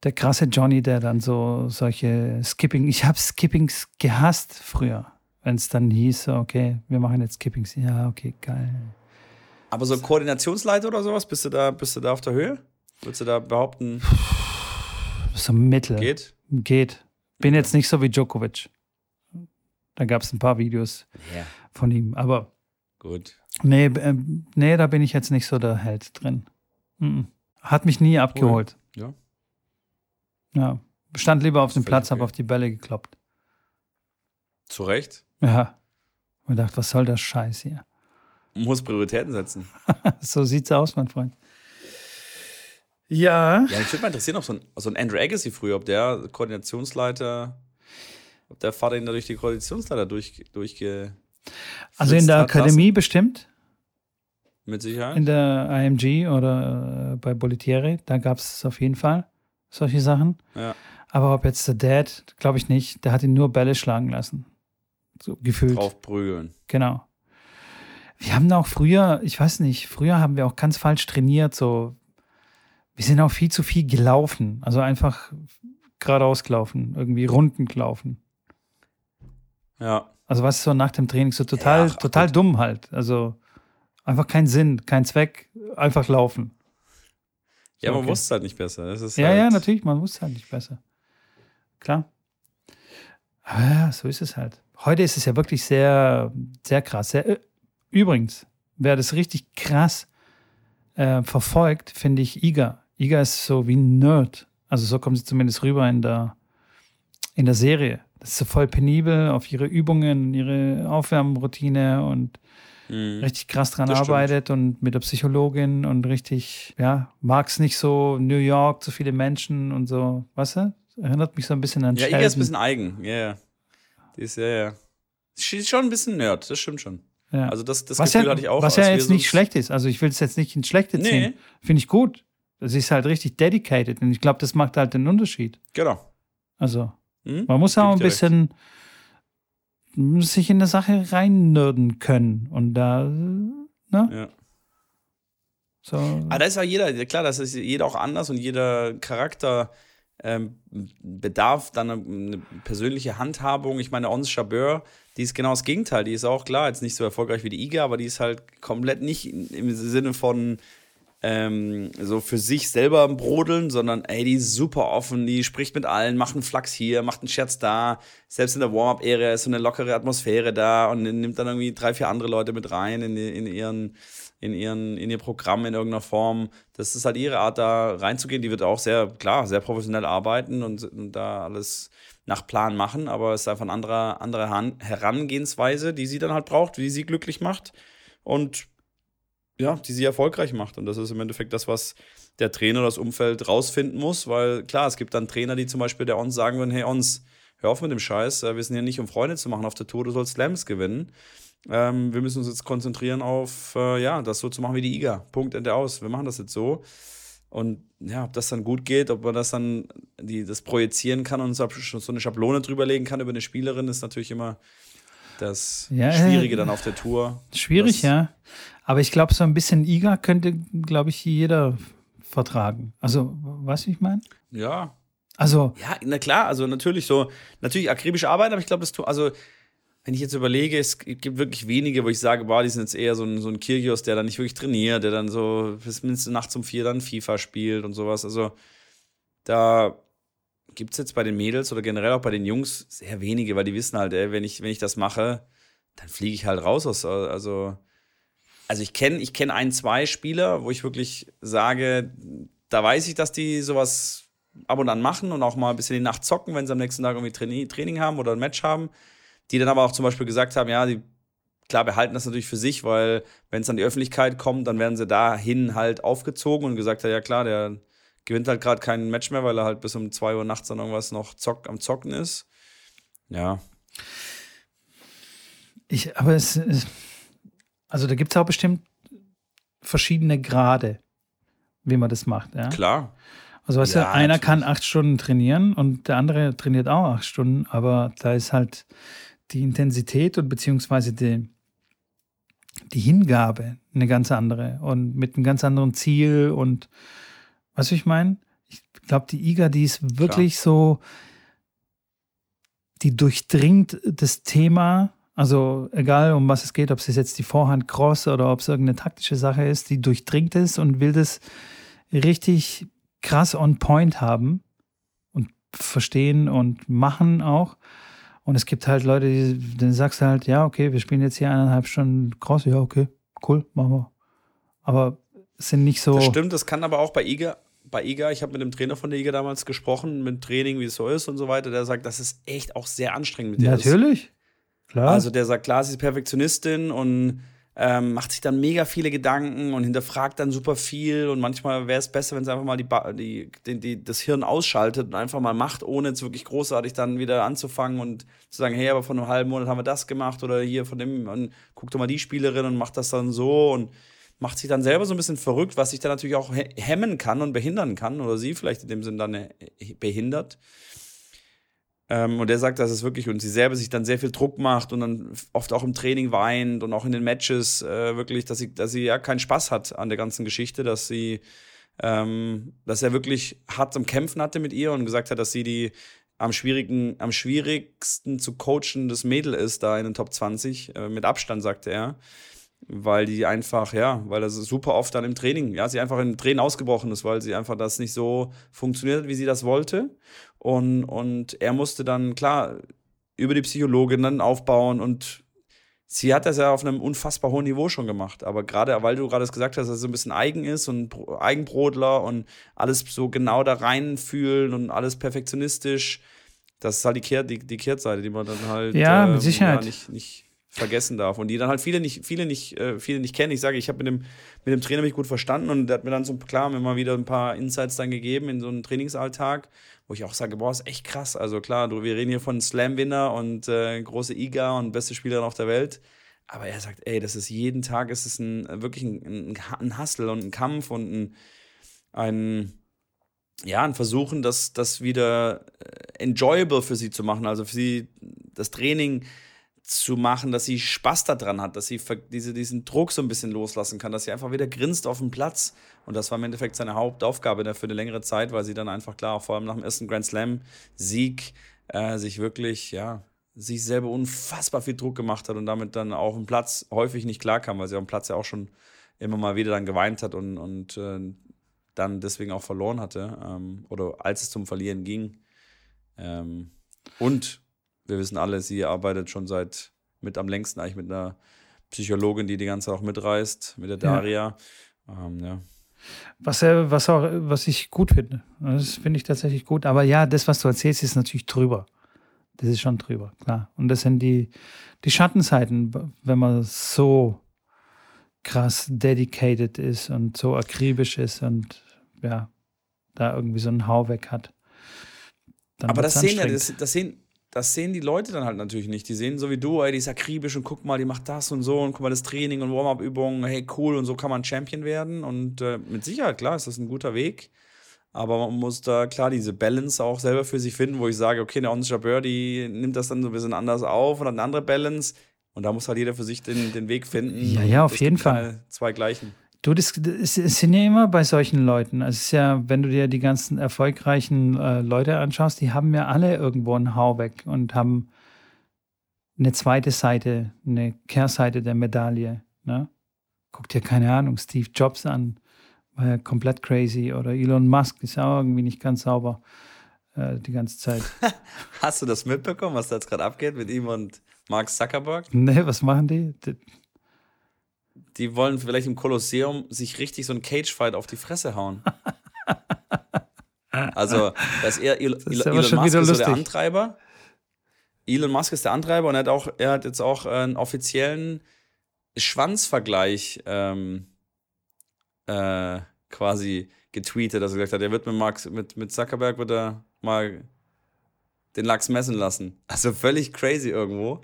der krasse Johnny, der dann so solche Skipping, ich habe Skippings gehasst früher, wenn es dann hieß, okay, wir machen jetzt Skippings. Ja, okay, geil. Aber so Koordinationsleiter oder sowas, bist du da, bist du da auf der Höhe? Würdest du da behaupten? So mittel. Geht? Geht. Bin jetzt nicht so wie Djokovic. Da gab es ein paar Videos yeah. von ihm, aber. Gut. Nee, äh, nee, da bin ich jetzt nicht so der Held drin. Hat mich nie abgeholt. Cool. Ja. Ja, stand lieber auf dem Platz, okay. habe auf die Bälle gekloppt. Zu Recht? Ja. Und dachte, was soll das Scheiß hier? Muss Prioritäten setzen. so sieht's aus, mein Freund. Ja. Ja, mich würde mal interessieren, ob so ein, so ein Andrew Agassi früher, ob der Koordinationsleiter, ob der Vater ihn da durch die Koordinationsleiter durch, durchge. Also in der Akademie lassen. bestimmt. Mit Sicherheit. In der IMG oder äh, bei Bolitiere, da gab es auf jeden Fall solche Sachen. Ja. Aber ob jetzt der Dad, glaube ich nicht, der hat ihn nur Bälle schlagen lassen. So gefühlt. Drauf prügeln. Genau. Wir haben auch früher, ich weiß nicht, früher haben wir auch ganz falsch trainiert, so. Wir sind auch viel zu viel gelaufen. Also einfach geradeaus gelaufen, irgendwie Runden gelaufen. Ja. Also was so nach dem Training so total, ja, total dumm halt. Also einfach kein Sinn, kein Zweck, einfach laufen. Ja, man okay. wusste halt nicht besser. ja, halt ja, natürlich, man wusste halt nicht besser. Klar. Aber ja, so ist es halt. Heute ist es ja wirklich sehr, sehr krass. Sehr, äh, übrigens, wer das richtig krass äh, verfolgt, finde ich Iga. Iga ist so wie ein Nerd. Also so kommt sie zumindest rüber in der, in der Serie. Das ist so voll penibel auf ihre Übungen, ihre Aufwärmroutine und mhm. richtig krass dran das arbeitet stimmt. und mit der Psychologin und richtig, ja, mag es nicht so New York, so viele Menschen und so, weißt du? Erinnert mich so ein bisschen an Ja, Sheldon. Iga ist ein bisschen eigen, ja, yeah. Die ist, ja, ja. Sie ist schon ein bisschen Nerd, das stimmt schon. Ja. Also das, das was Gefühl ja, hatte ich auch. Was ja jetzt nicht schlecht ist. Also ich will es jetzt nicht ins Schlechte ziehen. Nee. Finde ich gut. Sie ist halt richtig dedicated und ich glaube, das macht halt den Unterschied. Genau. Also, mhm. man muss auch ein bisschen, recht sich in eine Sache reinnörden können. Und da, ne? Ja. So. Aber da ist ja jeder, klar, das ist jeder auch anders und jeder Charakter ähm, bedarf dann eine, eine, persönliche Handhabung. Ich meine, Ons Chabeur, die ist genau das Gegenteil. Die ist auch klar, jetzt nicht so erfolgreich wie die IGA, aber die ist halt komplett nicht im Sinne von ähm, so für sich selber brodeln, sondern ey, die ist super offen, die spricht mit allen, macht einen Flachs hier, macht einen Scherz da. Selbst in der Warm-Up-Area ist so eine lockere Atmosphäre da und nimmt dann irgendwie drei, vier andere Leute mit rein in, in ihren in, ihren, in ihr Programm in irgendeiner Form. Das ist halt ihre Art, da reinzugehen. Die wird auch sehr, klar, sehr professionell arbeiten und, und da alles nach Plan machen, aber es ist einfach eine andere, andere Herangehensweise, die sie dann halt braucht, wie sie glücklich macht und ja, die sie erfolgreich macht. Und das ist im Endeffekt das, was der Trainer das Umfeld rausfinden muss, weil klar, es gibt dann Trainer, die zum Beispiel der uns sagen würden, hey uns, hör auf mit dem Scheiß, wir sind hier nicht, um Freunde zu machen auf der Tour, du sollst Slams gewinnen. Ähm, wir müssen uns jetzt konzentrieren auf, äh, ja, das so zu machen wie die IGA. Punkt, Ende aus. Wir machen das jetzt so. Und ja, ob das dann gut geht, ob man das dann die, das projizieren kann und so eine Schablone drüberlegen kann über eine Spielerin, ist natürlich immer das ja, Schwierige äh, dann auf der Tour. Schwierig, ja. Aber ich glaube, so ein bisschen IGA könnte, glaube ich, jeder vertragen. Also, weißt du, ich meine? Ja. Also. Ja, na klar, also natürlich so, natürlich akribische Arbeit, aber ich glaube, das, also wenn ich jetzt überlege, es gibt wirklich wenige, wo ich sage, boah, die sind jetzt eher so ein, so ein Kirgios, der dann nicht wirklich trainiert, der dann so bis mindestens nachts um vier dann FIFA spielt und sowas. Also da gibt es jetzt bei den Mädels oder generell auch bei den Jungs sehr wenige, weil die wissen halt, ey, wenn ich, wenn ich das mache, dann fliege ich halt raus aus. Also, also ich kenne ich kenn ein, zwei Spieler, wo ich wirklich sage, da weiß ich, dass die sowas ab und an machen und auch mal ein bisschen die Nacht zocken, wenn sie am nächsten Tag irgendwie Training haben oder ein Match haben die dann aber auch zum Beispiel gesagt haben, ja, die klar behalten das natürlich für sich, weil wenn es an die Öffentlichkeit kommt, dann werden sie dahin halt aufgezogen und gesagt, ja klar, der gewinnt halt gerade kein Match mehr, weil er halt bis um 2 Uhr nachts dann irgendwas noch zock, am Zocken ist. Ja. Ich, aber es, also da gibt es auch bestimmt verschiedene Grade, wie man das macht. Ja? Klar. Also weißt ja, du, einer natürlich. kann acht Stunden trainieren und der andere trainiert auch acht Stunden, aber da ist halt die Intensität und beziehungsweise die, die Hingabe eine ganz andere und mit einem ganz anderen Ziel und was ich meine? Ich glaube, die IGA, die ist wirklich Klar. so, die durchdringt das Thema, also egal um was es geht, ob es jetzt die Vorhand Cross oder ob es irgendeine taktische Sache ist, die durchdringt es und will das richtig krass on point haben und verstehen und machen auch. Und es gibt halt Leute, die, dann sagst du halt, ja, okay, wir spielen jetzt hier eineinhalb Stunden Cross, ja, okay, cool, machen wir. Aber es sind nicht so. Das stimmt, das kann aber auch bei IGA, bei IGA, ich habe mit dem Trainer von der IGA damals gesprochen, mit Training, wie es so ist und so weiter, der sagt, das ist echt auch sehr anstrengend mit dir. Natürlich, klar. Also der sagt, klar, sie ist Perfektionistin und ähm, macht sich dann mega viele Gedanken und hinterfragt dann super viel und manchmal wäre es besser, wenn sie einfach mal die, die, die, die, das Hirn ausschaltet und einfach mal macht, ohne jetzt wirklich großartig dann wieder anzufangen und zu sagen, hey, aber vor einem halben Monat haben wir das gemacht oder hier von dem, und guck doch mal die Spielerin und macht das dann so und macht sich dann selber so ein bisschen verrückt, was sich dann natürlich auch hemmen kann und behindern kann oder sie vielleicht in dem Sinn dann äh, behindert. Ähm, und er sagt, dass es wirklich, und sie selber sich dann sehr viel Druck macht und dann oft auch im Training weint und auch in den Matches äh, wirklich, dass sie, dass sie ja keinen Spaß hat an der ganzen Geschichte, dass sie, ähm, dass er wirklich hart zum Kämpfen hatte mit ihr und gesagt hat, dass sie die am, schwierigen, am schwierigsten zu coachen das Mädel ist, da in den Top 20, äh, mit Abstand, sagte er weil die einfach, ja, weil das super oft dann im Training, ja, sie einfach im Training ausgebrochen ist, weil sie einfach das nicht so funktioniert hat, wie sie das wollte. Und, und er musste dann, klar, über die Psychologin dann aufbauen und sie hat das ja auf einem unfassbar hohen Niveau schon gemacht. Aber gerade, weil du gerade gesagt hast, dass er so ein bisschen eigen ist und Eigenbrodler und alles so genau da reinfühlen und alles perfektionistisch, das ist halt die, Kehr, die, die Kehrtseite, die man dann halt ja, mit ähm, Sicherheit. Ja, nicht, nicht vergessen darf und die dann halt viele nicht, viele nicht, äh, viele nicht kennen. Ich sage, ich habe mit dem, mit dem Trainer mich gut verstanden und der hat mir dann so klar mal wieder ein paar Insights dann gegeben in so einen Trainingsalltag, wo ich auch sage, boah, ist echt krass. Also klar, du, wir reden hier von Slam-Winner und äh, große IGA und beste Spielerin auf der Welt. Aber er sagt, ey, das ist jeden Tag, ist es ein, wirklich ein, ein Hustle und ein Kampf und ein, ein ja, ein Versuchen, das, das wieder äh, enjoyable für sie zu machen. Also für sie das Training zu machen, dass sie Spaß daran hat, dass sie diese, diesen Druck so ein bisschen loslassen kann, dass sie einfach wieder grinst auf dem Platz. Und das war im Endeffekt seine Hauptaufgabe für eine längere Zeit, weil sie dann einfach klar, vor allem nach dem ersten Grand Slam-Sieg, äh, sich wirklich, ja, sich selber unfassbar viel Druck gemacht hat und damit dann auch im Platz häufig nicht klarkam, weil sie auf dem Platz ja auch schon immer mal wieder dann geweint hat und, und äh, dann deswegen auch verloren hatte ähm, oder als es zum Verlieren ging. Ähm, und wir wissen alle, sie arbeitet schon seit mit am längsten eigentlich mit einer Psychologin, die die ganze Zeit auch mitreißt, mit der Daria. Ja. Ähm, ja. Was, äh, was, auch, was ich gut finde. Das finde ich tatsächlich gut. Aber ja, das, was du erzählst, ist natürlich drüber. Das ist schon drüber, klar. Und das sind die, die Schattenseiten, wenn man so krass dedicated ist und so akribisch ist und ja, da irgendwie so einen Hau weg hat. Aber das sehen ja, das, das, sehen, das sehen die Leute dann halt natürlich nicht. Die sehen so wie du, ey, die ist akribisch und guck mal, die macht das und so und guck mal, das Training und Warm-up-Übungen, hey, cool und so kann man Champion werden. Und äh, mit Sicherheit, klar, ist das ein guter Weg. Aber man muss da klar diese Balance auch selber für sich finden, wo ich sage, okay, der Onsha Birdie nimmt das dann so ein bisschen anders auf und hat eine andere Balance. Und da muss halt jeder für sich den, den Weg finden. Ja, ja, auf jeden Fall. Zwei gleichen. Du, das, das, sind ja immer bei solchen Leuten. Also es ist ja, wenn du dir die ganzen erfolgreichen äh, Leute anschaust, die haben ja alle irgendwo einen Hau weg und haben eine zweite Seite, eine Kehrseite der Medaille. Ne? Guck dir, keine Ahnung, Steve Jobs an, war ja komplett crazy. Oder Elon Musk ist ja auch irgendwie nicht ganz sauber äh, die ganze Zeit. Hast du das mitbekommen, was da jetzt gerade abgeht mit ihm und Mark Zuckerberg? Nee, was machen die? Die wollen vielleicht im Kolosseum sich richtig so ein Cage-Fight auf die Fresse hauen. also, dass er El das Elon Musk ist so der Antreiber. Elon Musk ist der Antreiber und er hat auch, er hat jetzt auch einen offiziellen Schwanzvergleich ähm, äh, quasi getweetet, dass er gesagt hat, er wird mit Max, mit, mit Zuckerberg wird er mal den Lachs messen lassen. Also völlig crazy irgendwo.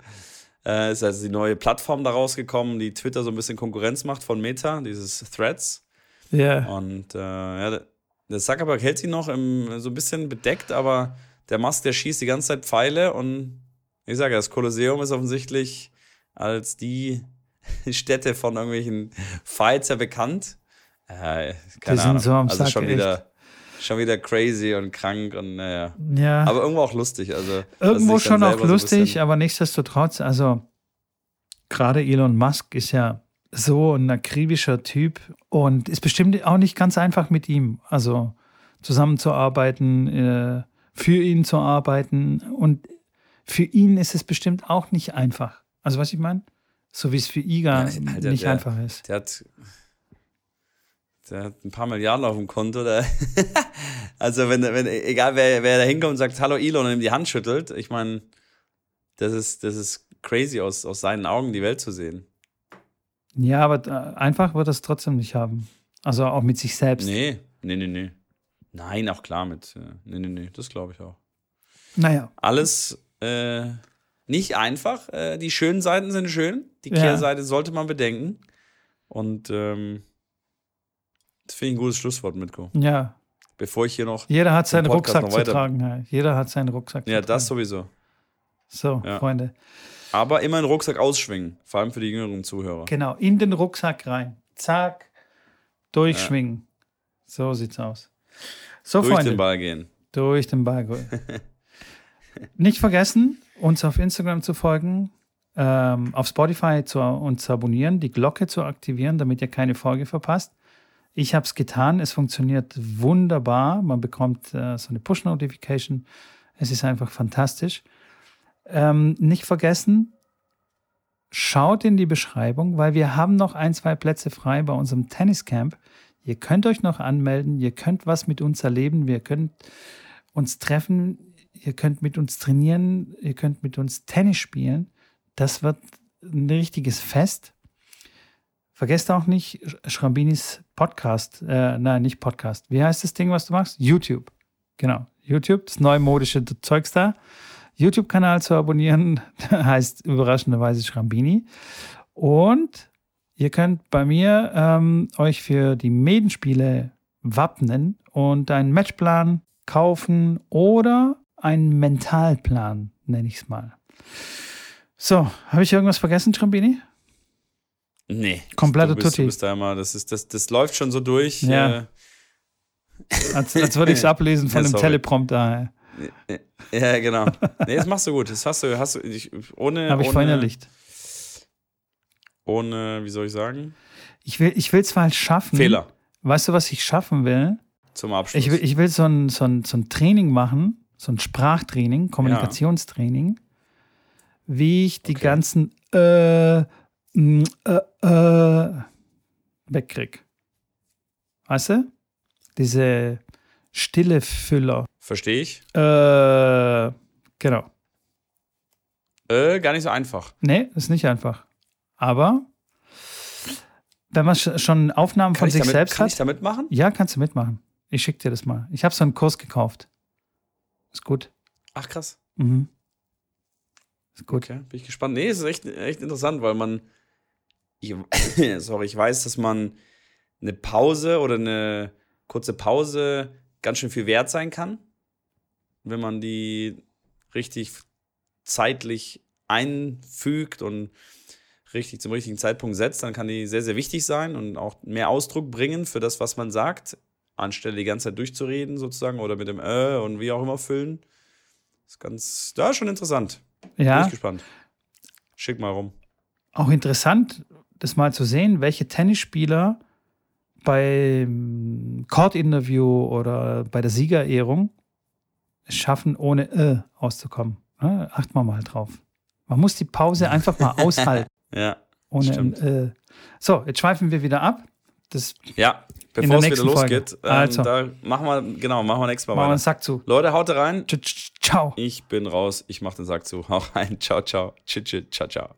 Äh, ist also die neue Plattform da rausgekommen, die Twitter so ein bisschen Konkurrenz macht von Meta, dieses Threads. Ja. Yeah. Und äh, ja, der Zuckerberg hält sie noch im, so ein bisschen bedeckt, aber der Musk, der schießt die ganze Zeit Pfeile und ich sage, das Kolosseum ist offensichtlich als die Stätte von irgendwelchen Fights ja bekannt. Äh, keine Ahnung. So am also Sack, schon wieder. Schon wieder crazy und krank und naja. Ja. Aber irgendwo auch lustig. Also, irgendwo schon auch lustig, so aber nichtsdestotrotz, also gerade Elon Musk ist ja so ein akribischer Typ und ist bestimmt auch nicht ganz einfach mit ihm. Also zusammenzuarbeiten, äh, für ihn zu arbeiten und für ihn ist es bestimmt auch nicht einfach. Also was ich meine? So wie es für Iga ja, Alter, nicht der, einfach ist. Der hat der hat ein paar Milliarden auf dem Konto. also, wenn, wenn, egal wer, wer da hinkommt und sagt Hallo Elon und ihm die Hand schüttelt, ich meine, das ist, das ist crazy aus, aus seinen Augen die Welt zu sehen. Ja, aber äh, einfach wird er es trotzdem nicht haben. Also auch mit sich selbst. Nee, nee, nee, nee. Nein, auch klar mit. Äh, nee, nee, nee, das glaube ich auch. Naja. Alles äh, nicht einfach. Äh, die schönen Seiten sind schön. Die Kehrseite ja. sollte man bedenken. Und ähm, das finde ich ein gutes Schlusswort, Mitko. Ja. Bevor ich hier noch. Jeder hat seinen Rucksack zu tragen. Ja. Jeder hat seinen Rucksack ja, zu tragen. Ja, das sowieso. So, ja. Freunde. Aber immer einen Rucksack ausschwingen, vor allem für die jüngeren Zuhörer. Genau, in den Rucksack rein. Zack, durchschwingen. Ja. So sieht's aus. So, Durch Freunde. den Ball gehen. Durch den Ball gehen. Nicht vergessen, uns auf Instagram zu folgen, ähm, auf Spotify zu, uns zu abonnieren, die Glocke zu aktivieren, damit ihr keine Folge verpasst. Ich habe es getan, es funktioniert wunderbar. Man bekommt äh, so eine Push-Notification. Es ist einfach fantastisch. Ähm, nicht vergessen, schaut in die Beschreibung, weil wir haben noch ein, zwei Plätze frei bei unserem Tenniscamp. Ihr könnt euch noch anmelden, ihr könnt was mit uns erleben, wir könnt uns treffen, ihr könnt mit uns trainieren, ihr könnt mit uns Tennis spielen. Das wird ein richtiges Fest. Vergesst auch nicht Schrambinis Podcast, äh, nein, nicht Podcast. Wie heißt das Ding, was du machst? YouTube. Genau, YouTube, das neumodische Zeugs da. YouTube-Kanal zu abonnieren, heißt überraschenderweise Schrambini. Und ihr könnt bei mir ähm, euch für die Medenspiele wappnen und einen Matchplan kaufen oder einen Mentalplan, nenne ich es mal. So, habe ich irgendwas vergessen, Trambini? Nee. Komplette du bist, Tutti. Du bist da immer, das, ist, das, das läuft schon so durch. Ja. Äh, Als, als würde ich es ablesen von Ja, dem. Teleprompter. ja, genau. Nee, das machst du gut. Das hast du, hast du ich, ohne. Habe ich verinnerlicht. Ohne, wie soll ich sagen? Ich will ich es mal schaffen. Fehler Weißt du, was ich schaffen will? zum Abschluss. Ich will, ich will so, ein, so, ein, so ein Training machen, so ein Sprachtraining, Kommunikationstraining, wie ich die Okay. ganzen äh, m, äh, äh, wegkrieg. Weißt du? Diese stille Füller. Verstehe ich. Äh, genau. Äh, gar nicht so einfach. Nee, ist nicht einfach. Aber wenn man sch- schon Aufnahmen Kann, von ich sich damit, selbst kann hat, ich damit machen? ja, kannst du mitmachen. Ich schicke dir das mal. Ich habe so einen Kurs gekauft. Ist gut. Ach, krass. Mhm. Ist gut. Okay, bin ich gespannt. Nee, es ist echt, echt interessant, weil man. Ich, sorry, ich weiß, dass man eine Pause oder eine kurze Pause ganz schön viel wert sein kann, wenn man die richtig zeitlich einfügt und richtig zum richtigen Zeitpunkt setzt, dann kann die sehr, sehr wichtig sein und auch mehr Ausdruck bringen für das, was man sagt, anstelle die ganze Zeit durchzureden sozusagen oder mit dem äh und wie auch immer füllen. ist ganz, da ist schon interessant. Bin Ja, ich gespannt. Schick mal rum. auch interessant, das mal zu sehen, welche Tennisspieler beim Court-Interview oder bei der Siegerehrung es schaffen, ohne äh auszukommen. Ja, acht mal mal drauf. Man muss die Pause einfach mal aushalten, Ja. ohne ein Stimmt. äh. So, jetzt schweifen wir wieder ab. Das Ja, In bevor der es wieder losgeht, ähm, Also. da machen wir, genau, machen wir nächstes Mal machen wir einen weiter. Sack zu. Leute, haut rein. Ciao. Ich bin raus. Ich mach den Sack zu. Hau rein. Ciao, ciao. Tschüss, tschüss. Ciao, ciao.